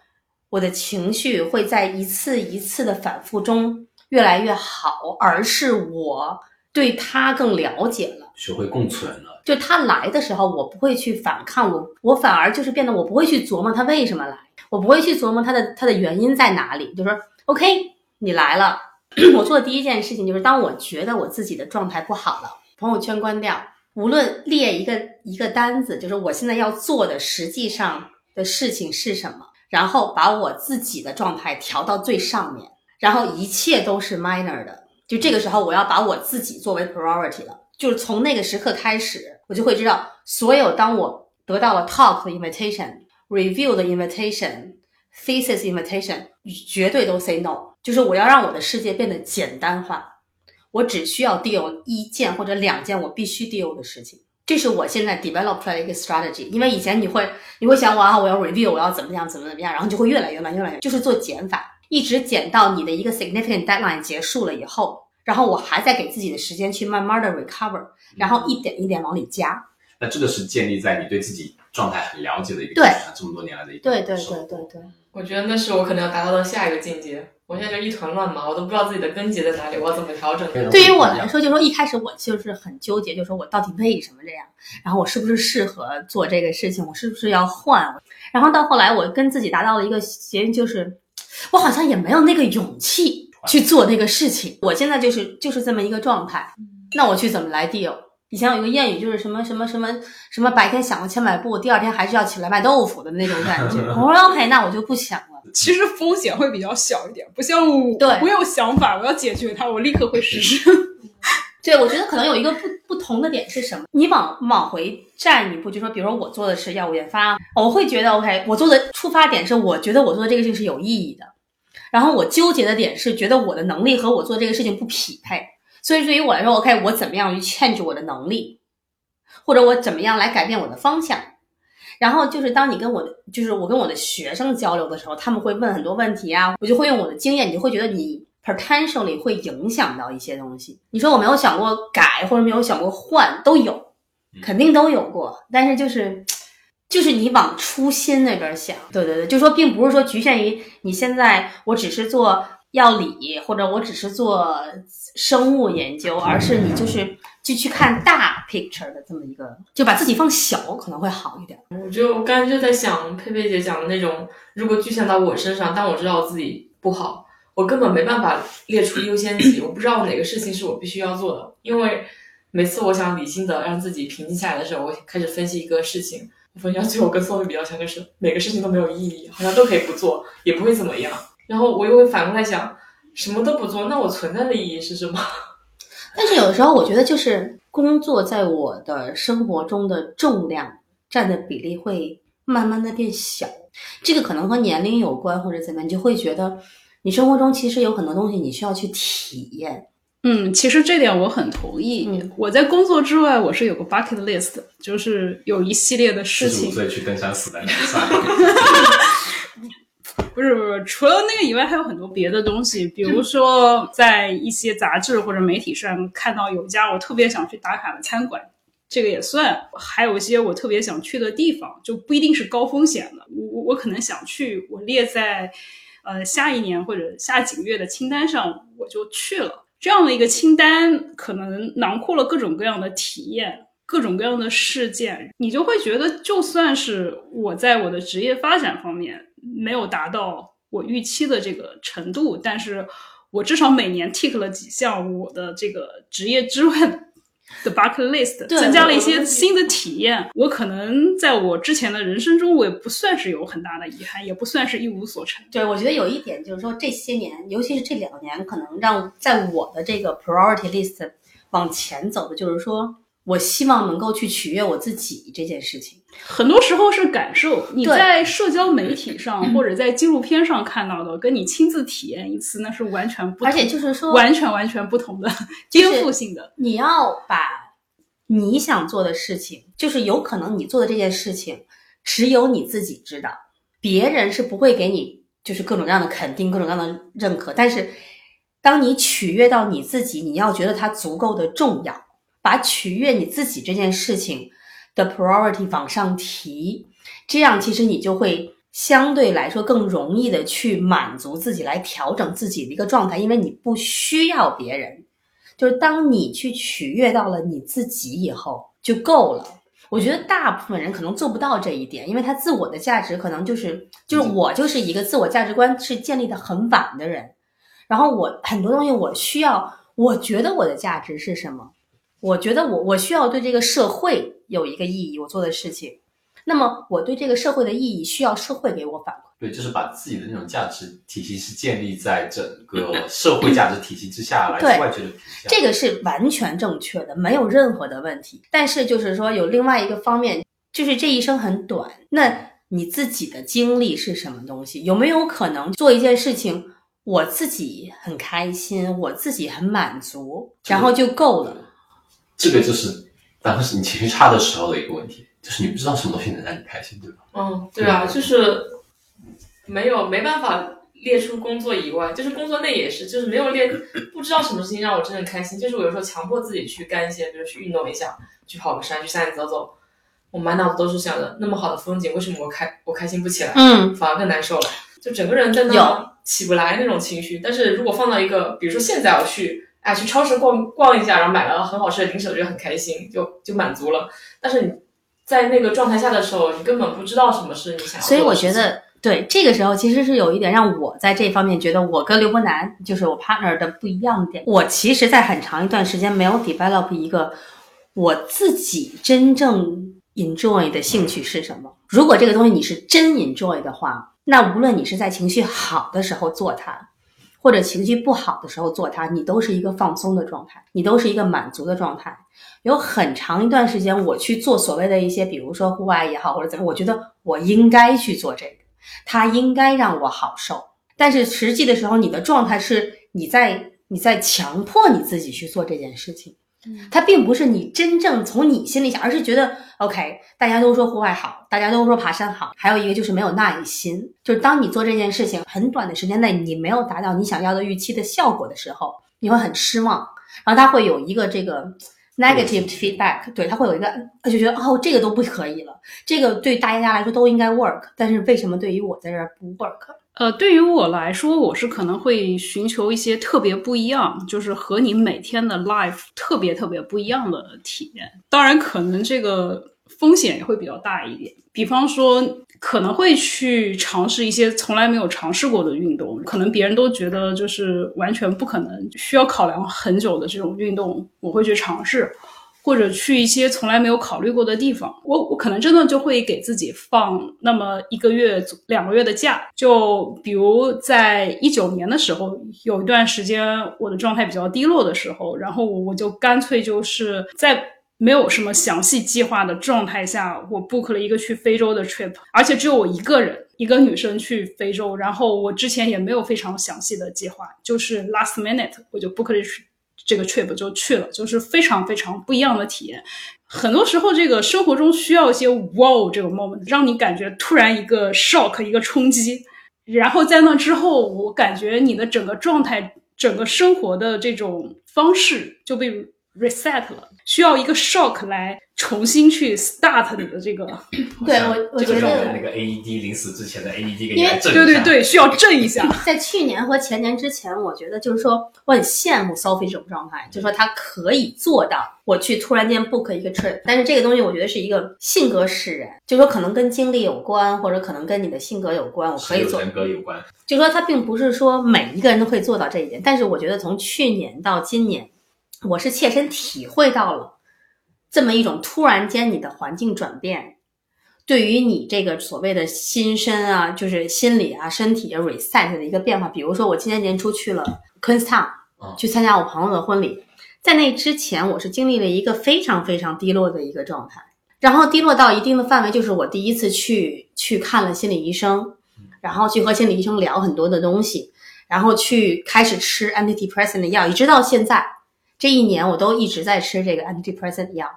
我的情绪会在一次一次的反复中越来越好，而是我对他更了解了，学会共存了。就他来的时候，我不会去反抗，我我反而就是变得我不会去琢磨他为什么来，我不会去琢磨他的他的原因在哪里，就说 OK。你来了，我做的第一件事情就是，当我觉得我自己的状态不好了，朋友圈关掉，无论列一个一个单子，就是我现在要做的实际上的事情是什么，然后把我自己的状态调到最上面，然后一切都是 minor 的，就这个时候我要把我自己作为 priority 了，就是从那个时刻开始，我就会知道，所有当我得到了 talk 的 invitation，review 的 invitation，thesis invitation，绝对都 say no。就是我要让我的世界变得简单化，我只需要 deal 一件或者两件我必须 deal 的事情，这是我现在 develop 出来的一个 strategy。因为以前你会你会想我啊，我要 review，我要怎么样怎么怎么样，然后就会越来越慢，越来越就是做减法，一直减到你的一个 significant deadline 结束了以后，然后我还在给自己的时间去慢慢的 recover，然后一点一点往里加。那这个是建立在你对自己状态很了解的一个对这么多年来的一个对对对对对，我觉得那是我可能要达到的下一个境界。我现在就一团乱麻，我都不知道自己的根结在哪里，我要怎么调整？对于我来说，就是说一开始我就是很纠结，就是说我到底为什么这样，然后我是不是适合做这个事情，我是不是要换？然后到后来，我跟自己达到了一个协议，就是我好像也没有那个勇气去做那个事情。我现在就是就是这么一个状态，那我去怎么来 deal？以前有一个谚语，就是什么什么什么什么，白天想了千百步，第二天还是要起来卖豆腐的那种感觉。我说 OK，那我就不想了。其实风险会比较小一点，不像我，对我有想法，我要解决它，我立刻会实施。对，我觉得可能有一个不不同的点是什么？你往往回站一步，就说，比如说我做的是药物研发，我会觉得 OK，我做的出发点是我觉得我做的这个事情是有意义的，然后我纠结的点是觉得我的能力和我做这个事情不匹配，所以对于我来说，OK，我怎么样去 change 我的能力，或者我怎么样来改变我的方向？然后就是当你跟我的，就是我跟我的学生交流的时候，他们会问很多问题啊，我就会用我的经验，你就会觉得你 potentially 会影响到一些东西。你说我没有想过改，或者没有想过换，都有，肯定都有过。但是就是，就是你往初心那边想，对对对，就说并不是说局限于你现在，我只是做药理，或者我只是做生物研究，而是你就是。就去看大 picture 的这么一个，就把自己放小可能会好一点。我就刚才就在想，佩佩姐讲的那种，如果局限到我身上，但我知道我自己不好，我根本没办法列出优先级，我不知道哪个事情是我必须要做的。因为每次我想理性的让自己平静下来的时候，我开始分析一个事情，我分析到最后跟宋宇比较像，就是每个事情都没有意义，好像都可以不做，也不会怎么样。然后我又会反过来想，什么都不做，那我存在的意义是什么？但是有的时候，我觉得就是工作在我的生活中的重量占的比例会慢慢的变小。这个可能和年龄有关，或者怎么样，你就会觉得你生活中其实有很多东西你需要去体验。嗯，其实这点我很同意。嗯，我在工作之外，我是有个 bucket list，就是有一系列的事情。十五岁去登山死在比赛。不是不是，除了那个以外，还有很多别的东西。比如说，在一些杂志或者媒体上看到有一家我特别想去打卡的餐馆，这个也算。还有一些我特别想去的地方，就不一定是高风险的。我我我可能想去，我列在呃下一年或者下几个月的清单上，我就去了。这样的一个清单，可能囊括了各种各样的体验、各种各样的事件，你就会觉得，就算是我在我的职业发展方面。没有达到我预期的这个程度，但是我至少每年 tick 了几项我的这个职业之外的 bucket list，增加了一些新的体验。我可能在我之前的人生中，我也不算是有很大的遗憾，也不算是一无所成。对，我觉得有一点就是说，这些年，尤其是这两年，可能让在我的这个 priority list 往前走的，就是说我希望能够去取悦我自己这件事情。很多时候是感受，你在社交媒体上或者在纪录片上看到的，跟你亲自体验一次，那是完全不同，而且就是说，完全完全不同的颠覆性的。你要把你想做的事情，就是有可能你做的这件事情，只有你自己知道，别人是不会给你就是各种各样的肯定，各种各样的认可。但是，当你取悦到你自己，你要觉得它足够的重要，把取悦你自己这件事情的 priority 往上提，这样其实你就会相对来说更容易的去满足自己，来调整自己的一个状态，因为你不需要别人。就是当你去取悦到了你自己以后就够了。我觉得大部分人可能做不到这一点，因为他自我的价值可能就是就是我就是一个自我价值观是建立的很晚的人，然后我很多东西我需要，我觉得我的价值是什么？我觉得我我需要对这个社会有一个意义，我做的事情。那么我对这个社会的意义需要社会给我反馈。对，就是把自己的那种价值体系是建立在整个社会价值体系之下，来外界的体系。这个是完全正确的，没有任何的问题。但是就是说，有另外一个方面，就是这一生很短，那你自己的经历是什么东西？有没有可能做一件事情，我自己很开心，我自己很满足，然后就够了？这个就是当时你情绪差的时候的一个问题，就是你不知道什么东西能让你开心，对吧？嗯，对啊，就是没有没办法列出工作以外，就是工作内也是，就是没有列，不知道什么事情让我真正开心。就是我有时候强迫自己去干一些，比如去运动一下，去跑个山，去山里走走，我满脑子都是想着那么好的风景，为什么我开我开心不起来，嗯，反而更难受了，就整个人在那有起不来那种情绪。但是如果放到一个，比如说现在我去。哎，去超市逛逛一下，然后买了很好吃的零食，我觉得很开心，就就满足了。但是你在那个状态下的时候，你根本不知道什么是你想要所以我。觉得，对这个时候其实是有一点让我在这方面觉得我跟刘伯南就是我 partner 的不一样点。我其实，在很长一段时间没有 develop 一个我自己真正 enjoy 的兴趣是什么。如果这个东西你是真 enjoy 的话，那无论你是在情绪好的时候做它，或者情绪不好的时候做它，你都是一个放松的状态，你都是一个满足的状态。有很长一段时间，我去做所谓的一些，比如说户外也好，或者怎么，我觉得我应该去做这个，它应该让我好受。但是实际的时候，你的状态是你在你在强迫你自己去做这件事情，它并不是你真正从你心里想，而是觉得 OK，大家都说户外好，大家都说爬山好，还有一个就是没有耐心，就是当你做这件事情很短的时间内，你没有达到你想要的预期的效果的时候，你会很失望，然后他会有一个这个 negative feedback，对，他会有一个就觉得哦，这个都不可以了，这个对大家来说都应该 work，但是为什么对于我在这儿不 work？呃，对于我来说，我是可能会寻求一些特别不一样，就是和你每天的 life 特别特别不一样的体验。当然，可能这个风险也会比较大一点。比方说，可能会去尝试一些从来没有尝试过的运动，可能别人都觉得就是完全不可能，需要考量很久的这种运动，我会去尝试。或者去一些从来没有考虑过的地方，我我可能真的就会给自己放那么一个月、两个月的假。就比如在一九年的时候，有一段时间我的状态比较低落的时候，然后我我就干脆就是在没有什么详细计划的状态下，我 book 了一个去非洲的 trip，而且只有我一个人，一个女生去非洲。然后我之前也没有非常详细的计划，就是 last minute 我就 book 了。这个 trip 就去了，就是非常非常不一样的体验。很多时候，这个生活中需要一些 wow 这个 moment，让你感觉突然一个 shock，一个冲击。然后在那之后，我感觉你的整个状态、整个生活的这种方式就被 reset 了，需要一个 shock 来重新去 start 你的这个。对我，我觉得那个 AED 临死之前的 AED 给你震一下对对对，需要震一下。在去年和前年之前，我觉得就是说，我很羡慕 Sophie 这种状态，就是说她可以做到我去突然间 book 一个 trip，但是这个东西我觉得是一个性格使然，就是说可能跟经历有关，或者可能跟你的性格有关，我可以做。人格有关。就是说他并不是说每一个人都可以做到这一点，但是我觉得从去年到今年，我是切身体会到了这么一种突然间你的环境转变，对于你这个所谓的心身啊，就是心理啊、身体啊 reset 的一个变化。比如说，我今年年初去了 Queenstown，嗯去参加我朋友的婚礼，在那之前，我是经历了一个非常非常低落的一个状态，然后低落到一定的范围，就是我第一次去去看了心理医生，然后去和心理医生聊很多的东西，然后去开始吃 antidepressant 的药，一直到现在这一年，我都一直在吃这个 antidepressant 药。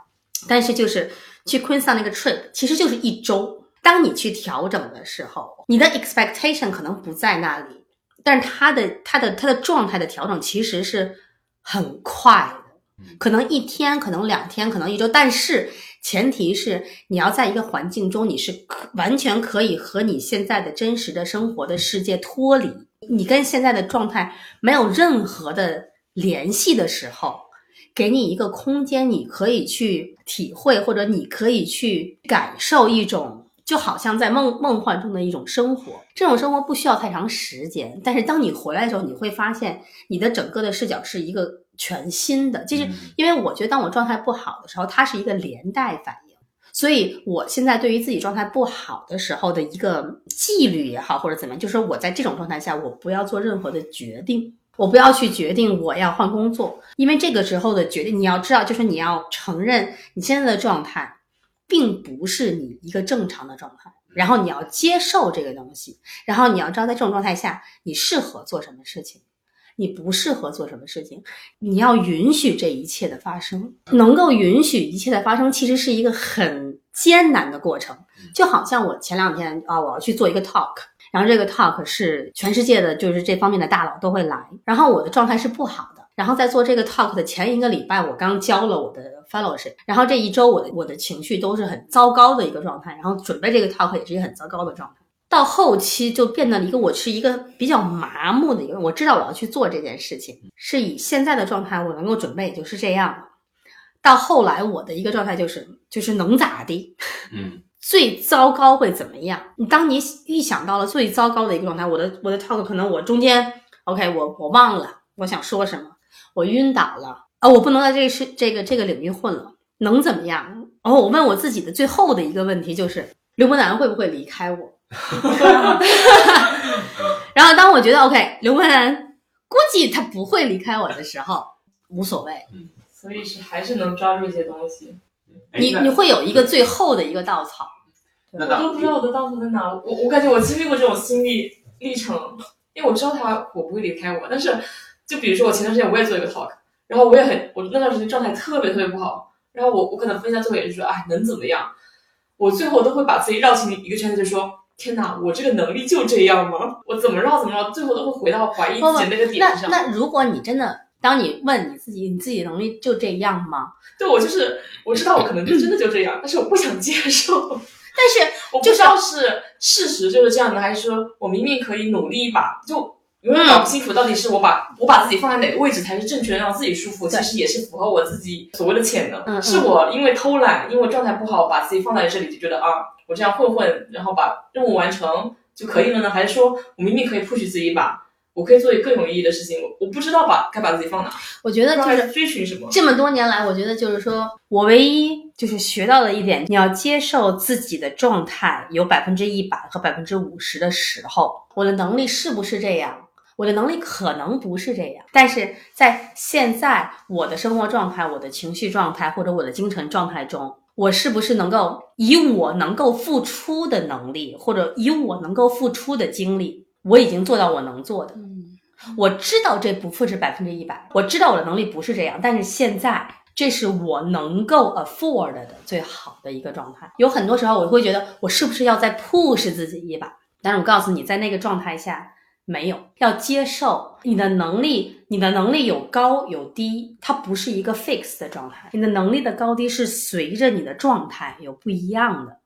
但是就是去 Queenstown 那个 trip，其实就是一周。当你去调整的时候，你的 expectation 可能不在那里，但是他的他的他的状态的调整其实是很快的，可能一天，可能两天，可能一周，但是前提是你要在一个环境中，你是可完全可以和你现在的真实的生活的世界脱离，你跟现在的状态没有任何的联系的时候。给你一个空间，你可以去体会，或者你可以去感受一种，就好像在梦梦幻中的一种生活。这种生活不需要太长时间，但是当你回来的时候，你会发现你的整个的视角是一个全新的。就是因为我觉得，当我状态不好的时候，它是一个连带反应。所以我现在对于自己状态不好的时候的一个纪律也好，或者怎么样，就是我在这种状态下，我不要做任何的决定。我不要去决定我要换工作，因为这个时候的决定，你要知道，就是你要承认你现在的状态，并不是你一个正常的状态，然后你要接受这个东西，然后你要知道，在这种状态下，你适合做什么事情，你不适合做什么事情，你要允许这一切的发生，能够允许一切的发生，其实是一个很艰难的过程，就好像我前两天啊，我要去做一个 talk。然后这个 talk 是全世界的，就是这方面的大佬都会来。然后我的状态是不好的。然后在做这个 talk 的前一个礼拜，我刚交了我的 fellowship。然后这一周，我的我的情绪都是很糟糕的一个状态。然后准备这个 talk 也是一个很糟糕的状态。到后期就变得一个我是一个比较麻木的一个，我知道我要去做这件事情，是以现在的状态我能够准备就是这样到后来我的一个状态就是就是能咋地？嗯。最糟糕会怎么样？你当你预想到了最糟糕的一个状态，我的我的 talk 可能我中间 OK，我我忘了我想说什么，我晕倒了啊，我不能在这个是这个这个领域混了，能怎么样？然后我问我自己的最后的一个问题就是：刘伯南会不会离开我？然后当我觉得 OK，刘伯南估计他不会离开我的时候，无所谓。嗯所以是还是能抓住一些东西。你你会有一个最后的一个稻草，我都不知道我的稻草在哪。我我感觉我经历过这种心历历程，因为我知道他我不会离开我。但是就比如说我前段时间我也做一个 talk，然后我也很我那段时间状态特别特别不好，然后我我可能分享最后也是说，哎，能怎么样？我最后都会把自己绕进一个圈子，就说天哪，我这个能力就这样吗？我怎么绕怎么绕，最后都会回到怀疑自己那个点上。那那如果你真的。当你问你自己，你自己能力就这样吗？对我就是我知道我可能真的就这样，但是我不想接受。但是我不知道是事实就是这样的，还是说我明明可以努力一把，就永远搞不清楚到底是我把我把自己放在哪个位置才是正确的，让自己舒服，其实也是符合我自己所谓的潜能。是我因为偷懒，因为状态不好，把自己放在这里，就觉得啊，我这样混混，然后把任务完成就可以了呢？还是说我明明可以 push 自己一把？我可以做一更有意义的事情，我我不知道把该把自己放哪。我觉得就是追寻什么。这么多年来，我觉得就是说我唯一就是学到的一点，你要接受自己的状态有百分之一百和百分之五十的时候，我的能力是不是这样？我的能力可能不是这样，但是在现在我的生活状态、我的情绪状态或者我的精神状态中，我是不是能够以我能够付出的能力，或者以我能够付出的精力？我已经做到我能做的，嗯我知道这不复制百分之一百，我知道我的能力不是这样，但是现在这是我能够 afford 的最好的一个状态。有很多时候我会觉得我是不是要再 push 自己一把？但是我告诉你，在那个状态下没有，要接受你的能力，你的能力有高有低，它不是一个 fix 的状态，你的能力的高低是随着你的状态有不一样的。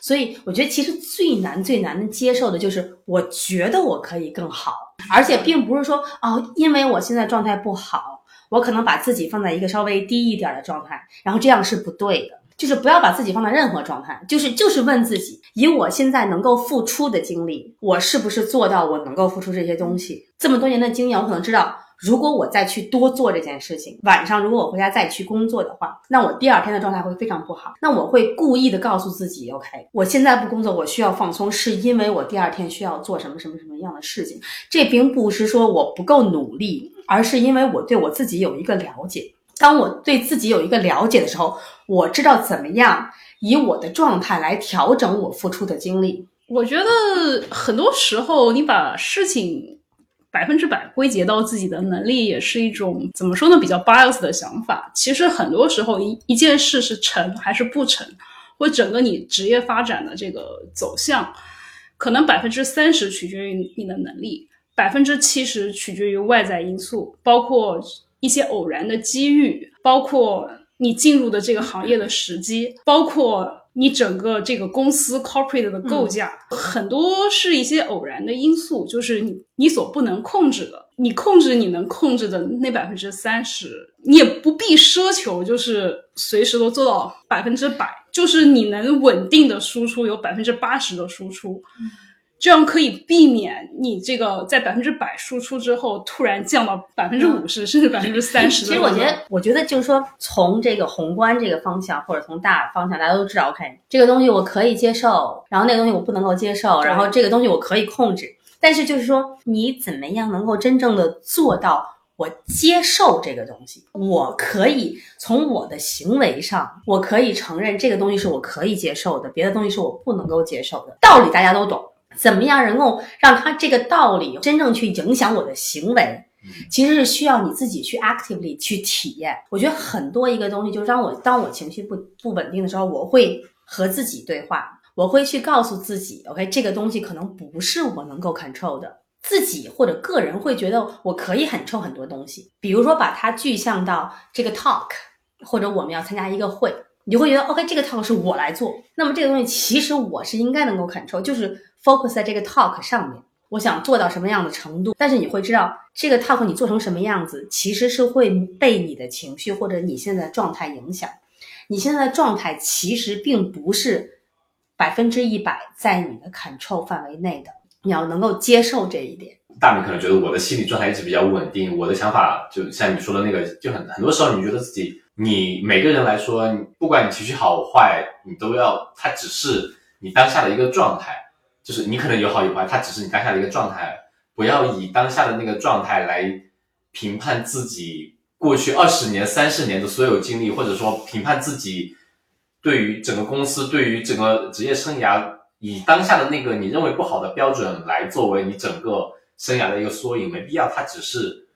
所以我觉得，其实最难、最难的接受的就是，我觉得我可以更好，而且并不是说哦，因为我现在状态不好，我可能把自己放在一个稍微低一点的状态，然后这样是不对的。就是不要把自己放在任何状态，就是就是问自己，以我现在能够付出的精力，我是不是做到我能够付出这些东西？这么多年的经验，我可能知道。如果我再去多做这件事情，晚上如果我回家再去工作的话，那我第二天的状态会非常不好。那我会故意的告诉自己，OK，我现在不工作，我需要放松，是因为我第二天需要做什么什么什么样的事情。这并不是说我不够努力，而是因为我对我自己有一个了解。当我对自己有一个了解的时候，我知道怎么样以我的状态来调整我付出的精力。我觉得很多时候你把事情百分之百归结到自己的能力，也是一种怎么说呢，比较 bias 的想法。其实很多时候一一件事是成还是不成，或整个你职业发展的这个走向，可能百分之三十取决于你的能力，百分之七十取决于外在因素，包括一些偶然的机遇，包括你进入的这个行业的时机，包括。你整个这个公司 corporate 的构架，很多是一些偶然的因素，就是你你所不能控制的。你控制你能控制的那百分之三十，你也不必奢求，就是随时都做到百分之百，就是你能稳定的输出有百分之八十的输出。这样可以避免你这个在百分之百输出之后突然降到百分之五十甚至百分之三十。其实我觉得，我觉得就是说，从这个宏观这个方向或者从大方向，大家都知道，OK，这个东西我可以接受，然后那个东西我不能够接受，然后这个东西我可以控制。但是就是说，你怎么样能够真正的做到我接受这个东西？我可以从我的行为上，我可以承认这个东西是我可以接受的，别的东西是我不能够接受的。道理大家都懂。怎么样能够让他这个道理真正去影响我的行为？其实是需要你自己去 actively 去体验。我觉得很多一个东西，就让我当我情绪不不稳定的时候，我会和自己对话，我会去告诉自己，OK，这个东西可能不是我能够 control 的。自己或者个人会觉得我可以 control 很多东西，比如说把它具象到这个 talk，或者我们要参加一个会，你会觉得 OK，这个 talk 是我来做。那么这个东西其实我是应该能够 control，就是。focus 在这个 talk 上面，我想做到什么样的程度？但是你会知道，这个 talk 你做成什么样子，其实是会被你的情绪或者你现在的状态影响。你现在的状态其实并不是百分之一百在你的 control 范围内的，你要能够接受这一点。大明可能觉得我的心理状态一直比较稳定，我的想法就像你说的那个，就很很多时候你觉得自己，你每个人来说，不管你情绪好坏，你都要，它只是你当下的一个状态。就是你可能有好有坏，它只是你当下的一个状态，不要以当下的那个状态来评判自己过去二十年、三十年的所有经历，或者说评判自己对于整个公司、对于整个职业生涯，以当下的那个你认为不好的标准来作为你整个生涯的一个缩影，没必要。它只是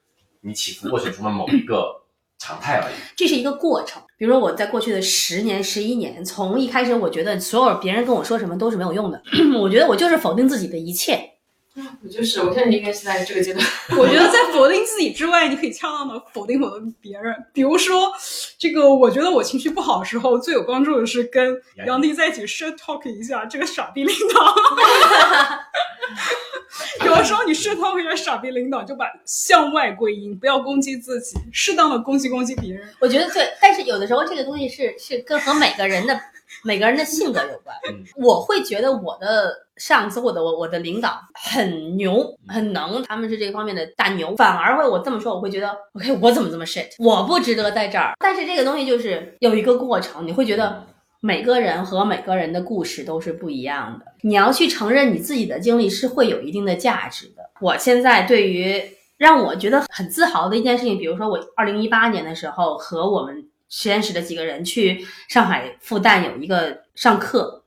你起伏过程中的某一个。常态而已，这是一个过程。比如说，我在过去的十年、十一年，从一开始，我觉得所有别人跟我说什么都是没有用的。我觉得我就是否定自己的一切。我就是，我现在应该是在这个阶段。我觉得在否定自己之外，你可以恰当的否定否定别人。比如说，这个我觉得我情绪不好的时候，最有帮助的是跟杨迪在一起 shit talk 一下这个傻逼领导。有的时候你试探一下傻逼领导，就把向外归因，不要攻击自己，适当的攻击攻击别人。我觉得对，但是有的时候这个东西是是跟和每个人的每个人的性格有关。我会觉得我的上司或者我我的领导很牛很能，他们是这方面的大牛，反而会我这么说，我会觉得 OK，我怎么这么 shit，我不值得在这儿。但是这个东西就是有一个过程，你会觉得。每个人和每个人的故事都是不一样的，你要去承认你自己的经历是会有一定的价值的。我现在对于让我觉得很自豪的一件事情，比如说我二零一八年的时候和我们实验室的几个人去上海复旦有一个上课，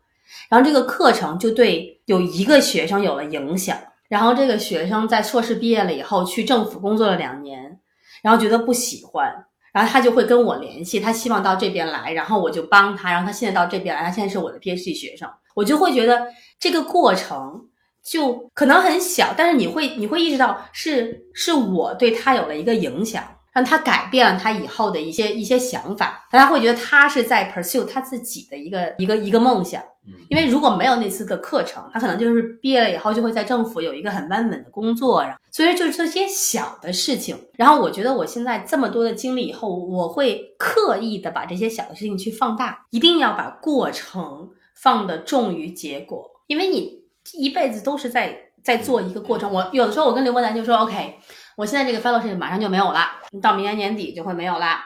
然后这个课程就对有一个学生有了影响，然后这个学生在硕士毕业了以后去政府工作了两年，然后觉得不喜欢。然后他就会跟我联系，他希望到这边来，然后我就帮他。然后他现在到这边来，他现在是我的 PhD 学生。我就会觉得这个过程就可能很小，但是你会你会意识到是是我对他有了一个影响，让他改变了他以后的一些一些想法。大家会觉得他是在 pursue 他自己的一个一个一个梦想。因为如果没有那次的课程，他可能就是毕业了以后就会在政府有一个很安稳的工作，然后所以就是这些小的事情。然后我觉得我现在这么多的经历以后，我会刻意的把这些小的事情去放大，一定要把过程放的重于结果，因为你一辈子都是在在做一个过程。我有的时候我跟刘伯南就说，OK，我现在这个 fellowship 马上就没有了，到明年年底就会没有了。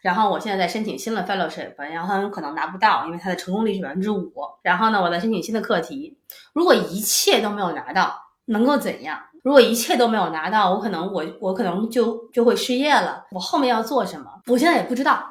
然后我现在在申请新的 fellowship，然后他很可能拿不到，因为它的成功率是百分之五。然后呢，我在申请新的课题，如果一切都没有拿到，能够怎样？如果一切都没有拿到，我可能我我可能就就会失业了。我后面要做什么，我现在也不知道。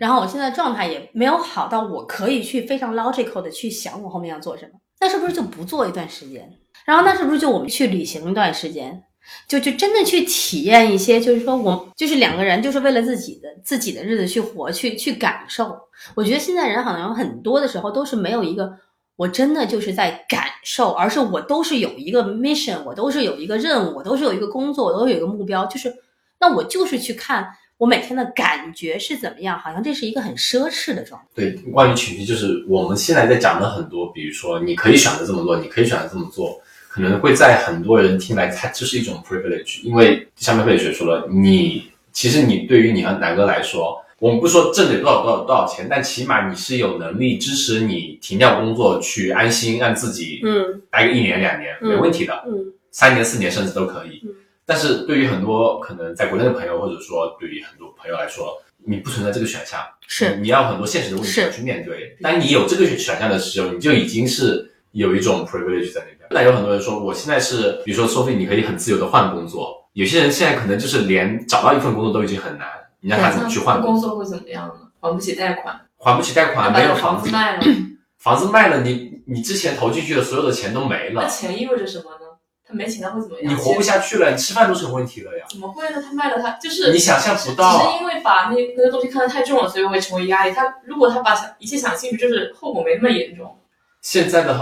然后我现在状态也没有好到我可以去非常 logical 的去想我后面要做什么。那是不是就不做一段时间？然后那是不是就我们去旅行一段时间？就就真的去体验一些，就是说我就是两个人，就是为了自己的自己的日子去活，去去感受。我觉得现在人好像很多的时候都是没有一个，我真的就是在感受，而是我都是有一个 mission，我都是有一个任务，我都是有一个工作，我都有一个目标，就是那我就是去看我每天的感觉是怎么样，好像这是一个很奢侈的状态。对，关于情绪，就是我们现在在讲的很多，比如说你可以选择这么做，你可以选择这么做。可能会在很多人听来，它就是一种 privilege，因为下面慧学说了，你其实你对于你和南哥来说，我们不说挣得多少多少多少钱，但起码你是有能力支持你停掉工作去安心让自己嗯。待个一年两年没问题的，嗯。三年四年甚至都可以。嗯。但是对于很多可能在国内的朋友，或者说对于很多朋友来说，你不存在这个选项，是。你要很多现实的问题要去面对。当你有这个选项的时候，你就已经是有一种 privilege 在那边。那有很多人说，我现在是，比如说 Sophie，你可以很自由的换工作。有些人现在可能就是连找到一份工作都已经很难，你让他怎么去换工工作？会怎么样呢？还不起贷款，还不起贷款，没有房房子卖了，房子卖了，你你之前投进去的所有的钱都没了那，钱意味着什么呢？他没钱他会怎么样？你活不下去了，你吃饭都成问题了呀。怎么会呢？他卖了他就是你想象不到只到是因为把那那个东西看得太重了，所以会成为压力。他如果他把想一切想清楚，就是后果没那么严重。现在的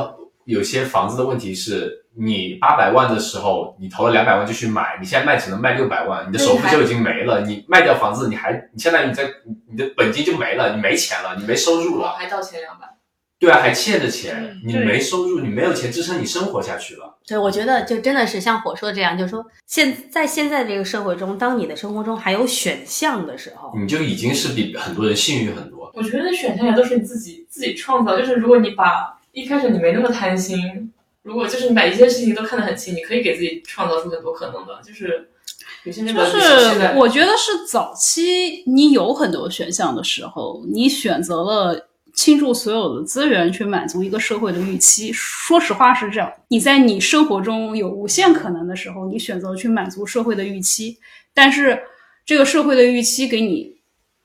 有些房子的问题是，你八百万的时候，你投了两百万就去买，你现在卖只能卖六百万，你的首付就已经没了。你卖掉房子，你还你相当于你在你的本金就没了，你没钱了，你没收入了。还倒欠两百，对啊，还欠着钱嗯，你没收入，你没有钱支撑你生活下去了。对，我觉得就真的是像火说的这样，就是说现在现在这个社会中，当你的生活中还有选项的时候，你就已经是比很多人幸运很多。我觉得选项也都是你自己自己创造。就是如果你把一开始你没那么贪心，如果就是你把一件事情都看得很清，你可以给自己创造出很多可能的。就是有些那个就是我觉得是早期你有很多选项的时候，你选择了倾注所有的资源去满足一个社会的预期。说实话是这样，你在你生活中有无限可能的时候，你选择去满足社会的预期，但是这个社会的预期给你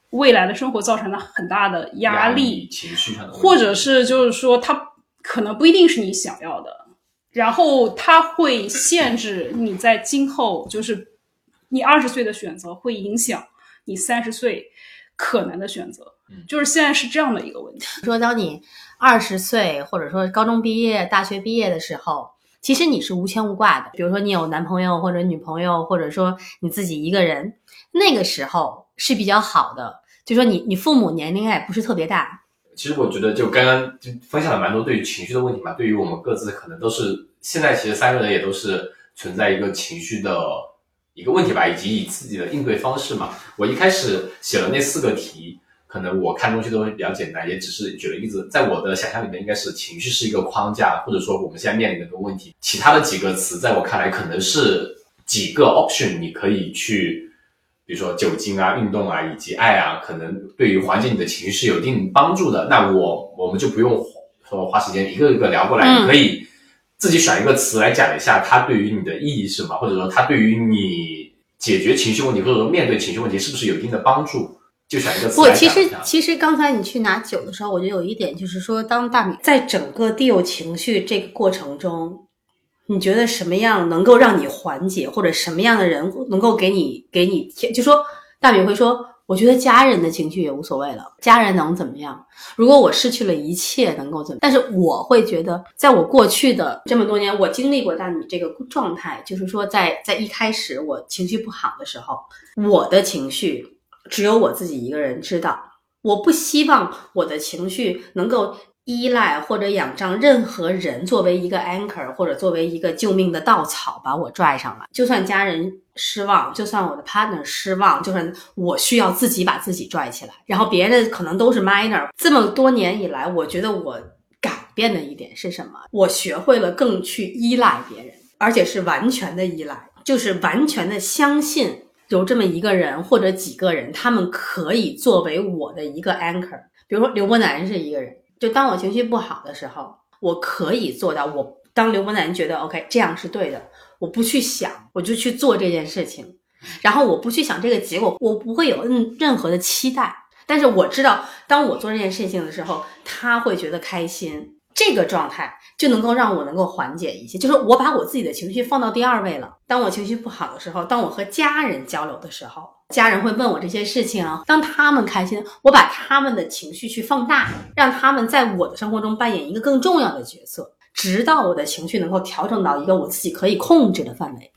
未来的生活造成了很大的压力，情绪上的，或者是就是说它可能不一定是你想要的，然后它会限制你在今后就是你二十岁的选择会影响你三十岁可能的选择，就是现在是这样的一个问题。说当你二十岁或者说高中毕业、大学毕业的时候，其实你是无牵无挂的。比如说你有男朋友或者女朋友，或者说你自己一个人，那个时候是比较好的。就说你你父母年龄也不是特别大，其实我觉得，就刚刚就分享了蛮多对于情绪的问题嘛，对于我们各自可能都是现在其实三个人也都是存在一个情绪的一个问题吧，以及以自己的应对方式嘛。我一开始写了那四个题，可能我看东西都会比较简单，也只是举了例子，在我的想象里面，应该是情绪是一个框架，或者说我们现在面临的一个问题。其他的几个词，在我看来可能是几个 option，你可以去。比如说酒精啊、运动啊，以及爱啊，可能对于缓解你的情绪是有一定帮助的。那我我们就不用说花时间一个一个聊过来，你可以自己选一个词来讲一下它对于你的意义是什么，或者说它对于你解决情绪问题或者说面对情绪问题是不是有一定的帮助？就选一个词不，其实。其实刚才你去拿酒的时候，我觉得有一点就是说，当大米在整个 deal 情绪这个过程中，你觉得什么样能够让你缓解，或者什么样的人能够给你给你就说大米会说，我觉得家人的情绪也无所谓了，家人能怎么样？如果我失去了一切，能够怎么？但是我会觉得，在我过去的这么多年，我经历过大米这个状态，就是说在在一开始我情绪不好的时候，我的情绪。只有我自己一个人知道，我不希望我的情绪能够依赖或者仰仗任何人作为一个 anchor 或者作为一个救命的稻草把我拽上来。就算家人失望，就算我的 partner 失望，就算我需要自己把自己拽起来，然后别的可能都是 minor。这么多年以来，我觉得我改变的一点是什么？我学会了更去依赖别人，而且是完全的依赖，就是完全的相信。有这么一个人或者几个人，他们可以作为我的一个 anchor。比如说刘伯南是一个人，就当我情绪不好的时候，我可以做到，我当刘伯南觉得 OK 这样是对的，我不去想，我就去做这件事情，然后我不去想这个结果，我不会有任任何的期待。但是我知道，当我做这件事情的时候，他会觉得开心。这个状态就能够让我能够缓解一些，就是我把我自己的情绪放到第二位了。当我情绪不好的时候，当我和家人交流的时候，家人会问我这些事情啊。当他们开心，我把他们的情绪去放大，让他们在我的生活中扮演一个更重要的角色，直到我的情绪能够调整到一个我自己可以控制的范围。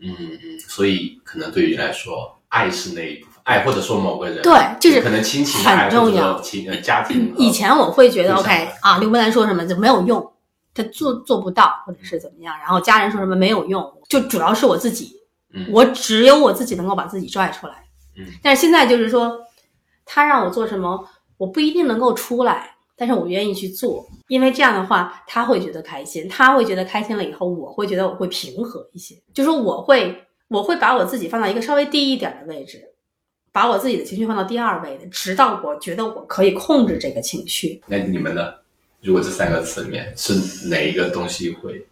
嗯嗯，所以可能对于你来说，爱是那一部分。爱或者说某个人，对，就是可能亲情很重要，亲呃家庭。以前我会觉得 OK 啊，刘伯兰说什么就没有用，他做做不到或者是怎么样，然后家人说什么没有用，就主要是我自己，我只有我自己能够把自己拽出来。嗯，但是现在就是说，他让我做什么，我不一定能够出来，但是我愿意去做，因为这样的话他会觉得开心，他会觉得开心了以后，我会觉得我会平和一些，就是我会我会把我自己放到一个稍微低一点的位置。把我自己的情绪放到第二位的，直到我觉得我可以控制这个情绪。那你们呢？如果这三个词里面是哪一个东西会？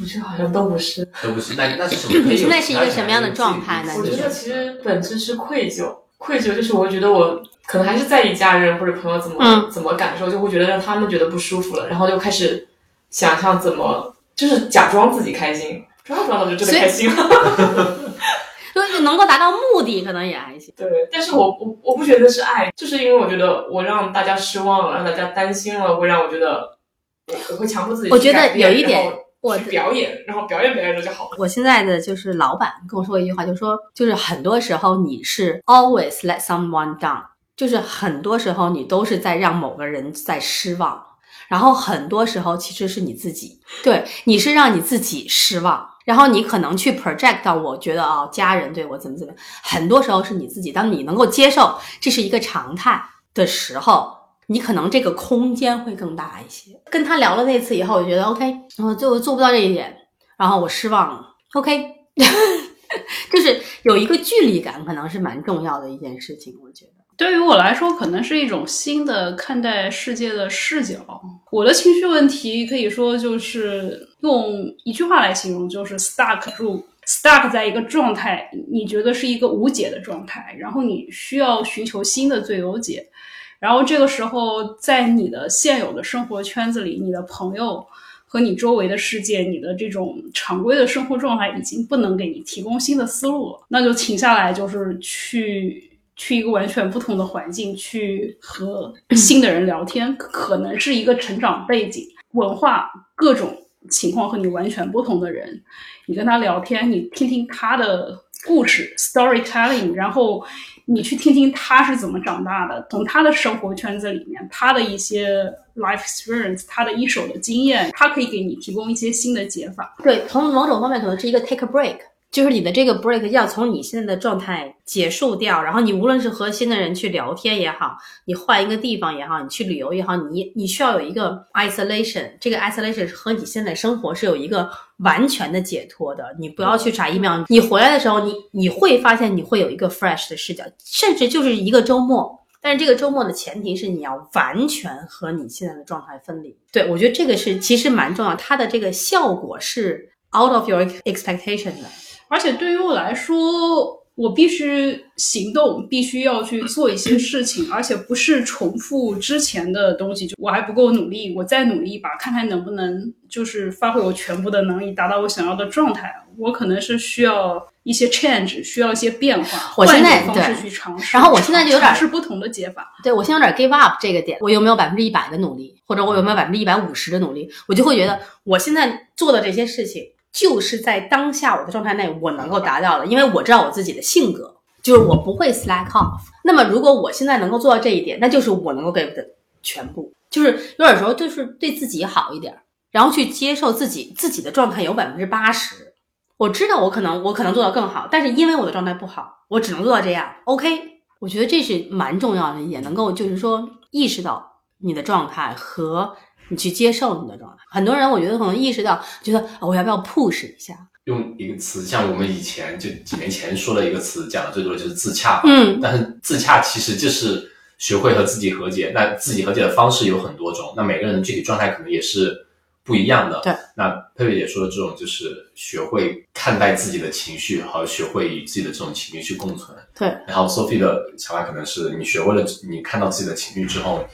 我觉得好像都不是，都不是。那那是什么？你现在是一个什么样的状态呢？我觉得其实本质是愧疚，愧疚就是我觉得我可能还是在意家人或者朋友怎么怎么感受，就会觉得让他们觉得不舒服了，然后就开始想象怎么就是假装自己开心，装着装着就真的开心了。就是能够达到目的，可能也还行。对，但是我我我不觉得是爱，就是因为我觉得我让大家失望了，让大家担心了，会让我觉得我我会强迫自己。我觉得有一点，我表演，然后表演表演着就好了。我现在的就是老板跟我说一句话，就说就是很多时候你是 always let someone down，就是很多时候你都是在让某个人在失望，然后很多时候其实是你自己，对，你是让你自己失望。然后你可能去 project 到，我觉得啊，家人对我怎么怎么，很多时候是你自己。当你能够接受这是一个常态的时候，你可能这个空间会更大一些。跟他聊了那次以后，我觉得 OK，我就做不到这一点，然后我失望了。OK，就是有一个距离感，可能是蛮重要的一件事情，我觉得。对于我来说，可能是一种新的看待世界的视角。我的情绪问题可以说就是用一句话来形容，就是 stuck 住，stuck 在一个状态，你觉得是一个无解的状态，然后你需要寻求新的最优解。然后这个时候，在你的现有的生活圈子里，你的朋友和你周围的世界，你的这种常规的生活状态已经不能给你提供新的思路了，那就停下来，就是去。去一个完全不同的环境，去和新的人聊天，可能是一个成长背景、文化各种情况和你完全不同的人，你跟他聊天，你听听他的故事 （storytelling），然后你去听听他是怎么长大的，从他的生活圈子里面，他的一些 life experience，他的一手的经验，他可以给你提供一些新的解法。对，从某种方面可能是一个 take a break。就是你的这个 break 要从你现在的状态结束掉，然后你无论是和新的人去聊天也好，你换一个地方也好，你去旅游也好，你你需要有一个 isolation，这个 isolation 和你现在生活是有一个完全的解脱的。你不要去查 email，你回来的时候，你你会发现你会有一个 fresh 的视角，甚至就是一个周末。但是这个周末的前提是你要完全和你现在的状态分离。对我觉得这个是其实蛮重要，它的这个效果是 out of your expectation 的。而且对于我来说，我必须行动，必须要去做一些事情，而且不是重复之前的东西。就我还不够努力，我再努力一把，看看能不能就是发挥我全部的能力，达到我想要的状态。我可能是需要一些 change，需要一些变化，换一种方式去尝试。然后我现在就有点是不同的解法。对我现在有点 give up 这个点，我有没有百分之一百的努力，或者我有没有百分之一百五十的努力，我就会觉得我现在做的这些事情。就是在当下我的状态内，我能够达到的，因为我知道我自己的性格，就是我不会 slack off。那么，如果我现在能够做到这一点，那就是我能够给的全部。就是有点时候，就是对自己好一点，然后去接受自己自己的状态有百分之八十。我知道我可能我可能做到更好，但是因为我的状态不好，我只能做到这样。OK，我觉得这是蛮重要的，也能够就是说意识到你的状态和。你去接受你的状态，很多人我觉得可能意识到，觉得我要不要 push 一下？用一个词，像我们以前就几年前说的一个词，讲的最多的就是自洽。嗯，但是自洽其实就是学会和自己和解。那自己和解的方式有很多种，那每个人的具体状态可能也是不一样的。对，那佩佩姐说的这种就是学会看待自己的情绪和学会与自己的这种情绪去共存。对，然后 Sophie 的想法可能是你学会了，你看到自己的情绪之后，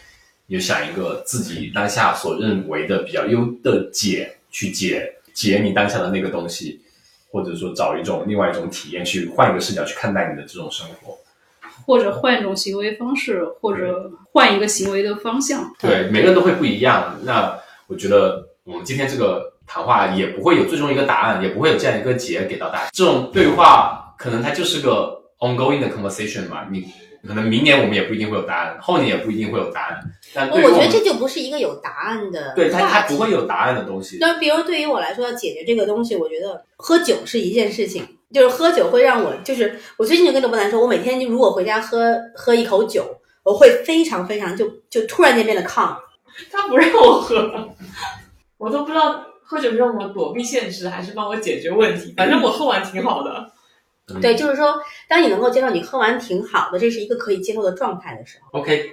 你就想一个自己当下所认为的比较优的解去解解你当下的那个东西，或者说找一种另外一种体验去换一个视角去看待你的这种生活。或者换一种行为方式，或者换一个行为的方向。对，每个人都会不一样。那我觉得我们今天这个谈话也不会有最终一个答案，也不会有这样一个结给到大家。这种对话可能它就是个 ongoing 的 conversation 嘛。你可能明年我们也不一定会有答案，后年也不一定会有答案。但我觉得这就不是一个有答案的对它它不会有答案的东西。那比如对于我来说，要解决这个东西，我觉得喝酒是一件事情，就是喝酒会让我，就是我最近就跟刘伯南说，我每天就如果回家喝喝一口酒，我会非常非常就就突然间变得 calm。他不让我喝，我都不知道喝酒是让我躲避现实，还是帮我解决问题。反正我喝完挺好的。嗯对，就是说，当你能够接受你喝完挺好的，这是一个可以接受的状态的时候。OK，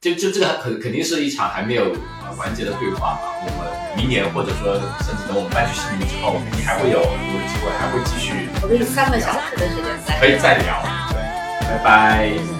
就就这个肯肯定是一场还没有呃完结的对话嘛。我们明年或者说甚至等我们搬去悉尼之后，你还会有很多的机会，还会继续我给你三个小时的时间再。可以再聊。对，拜拜。拜。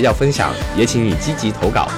要分享，也请你积极投稿。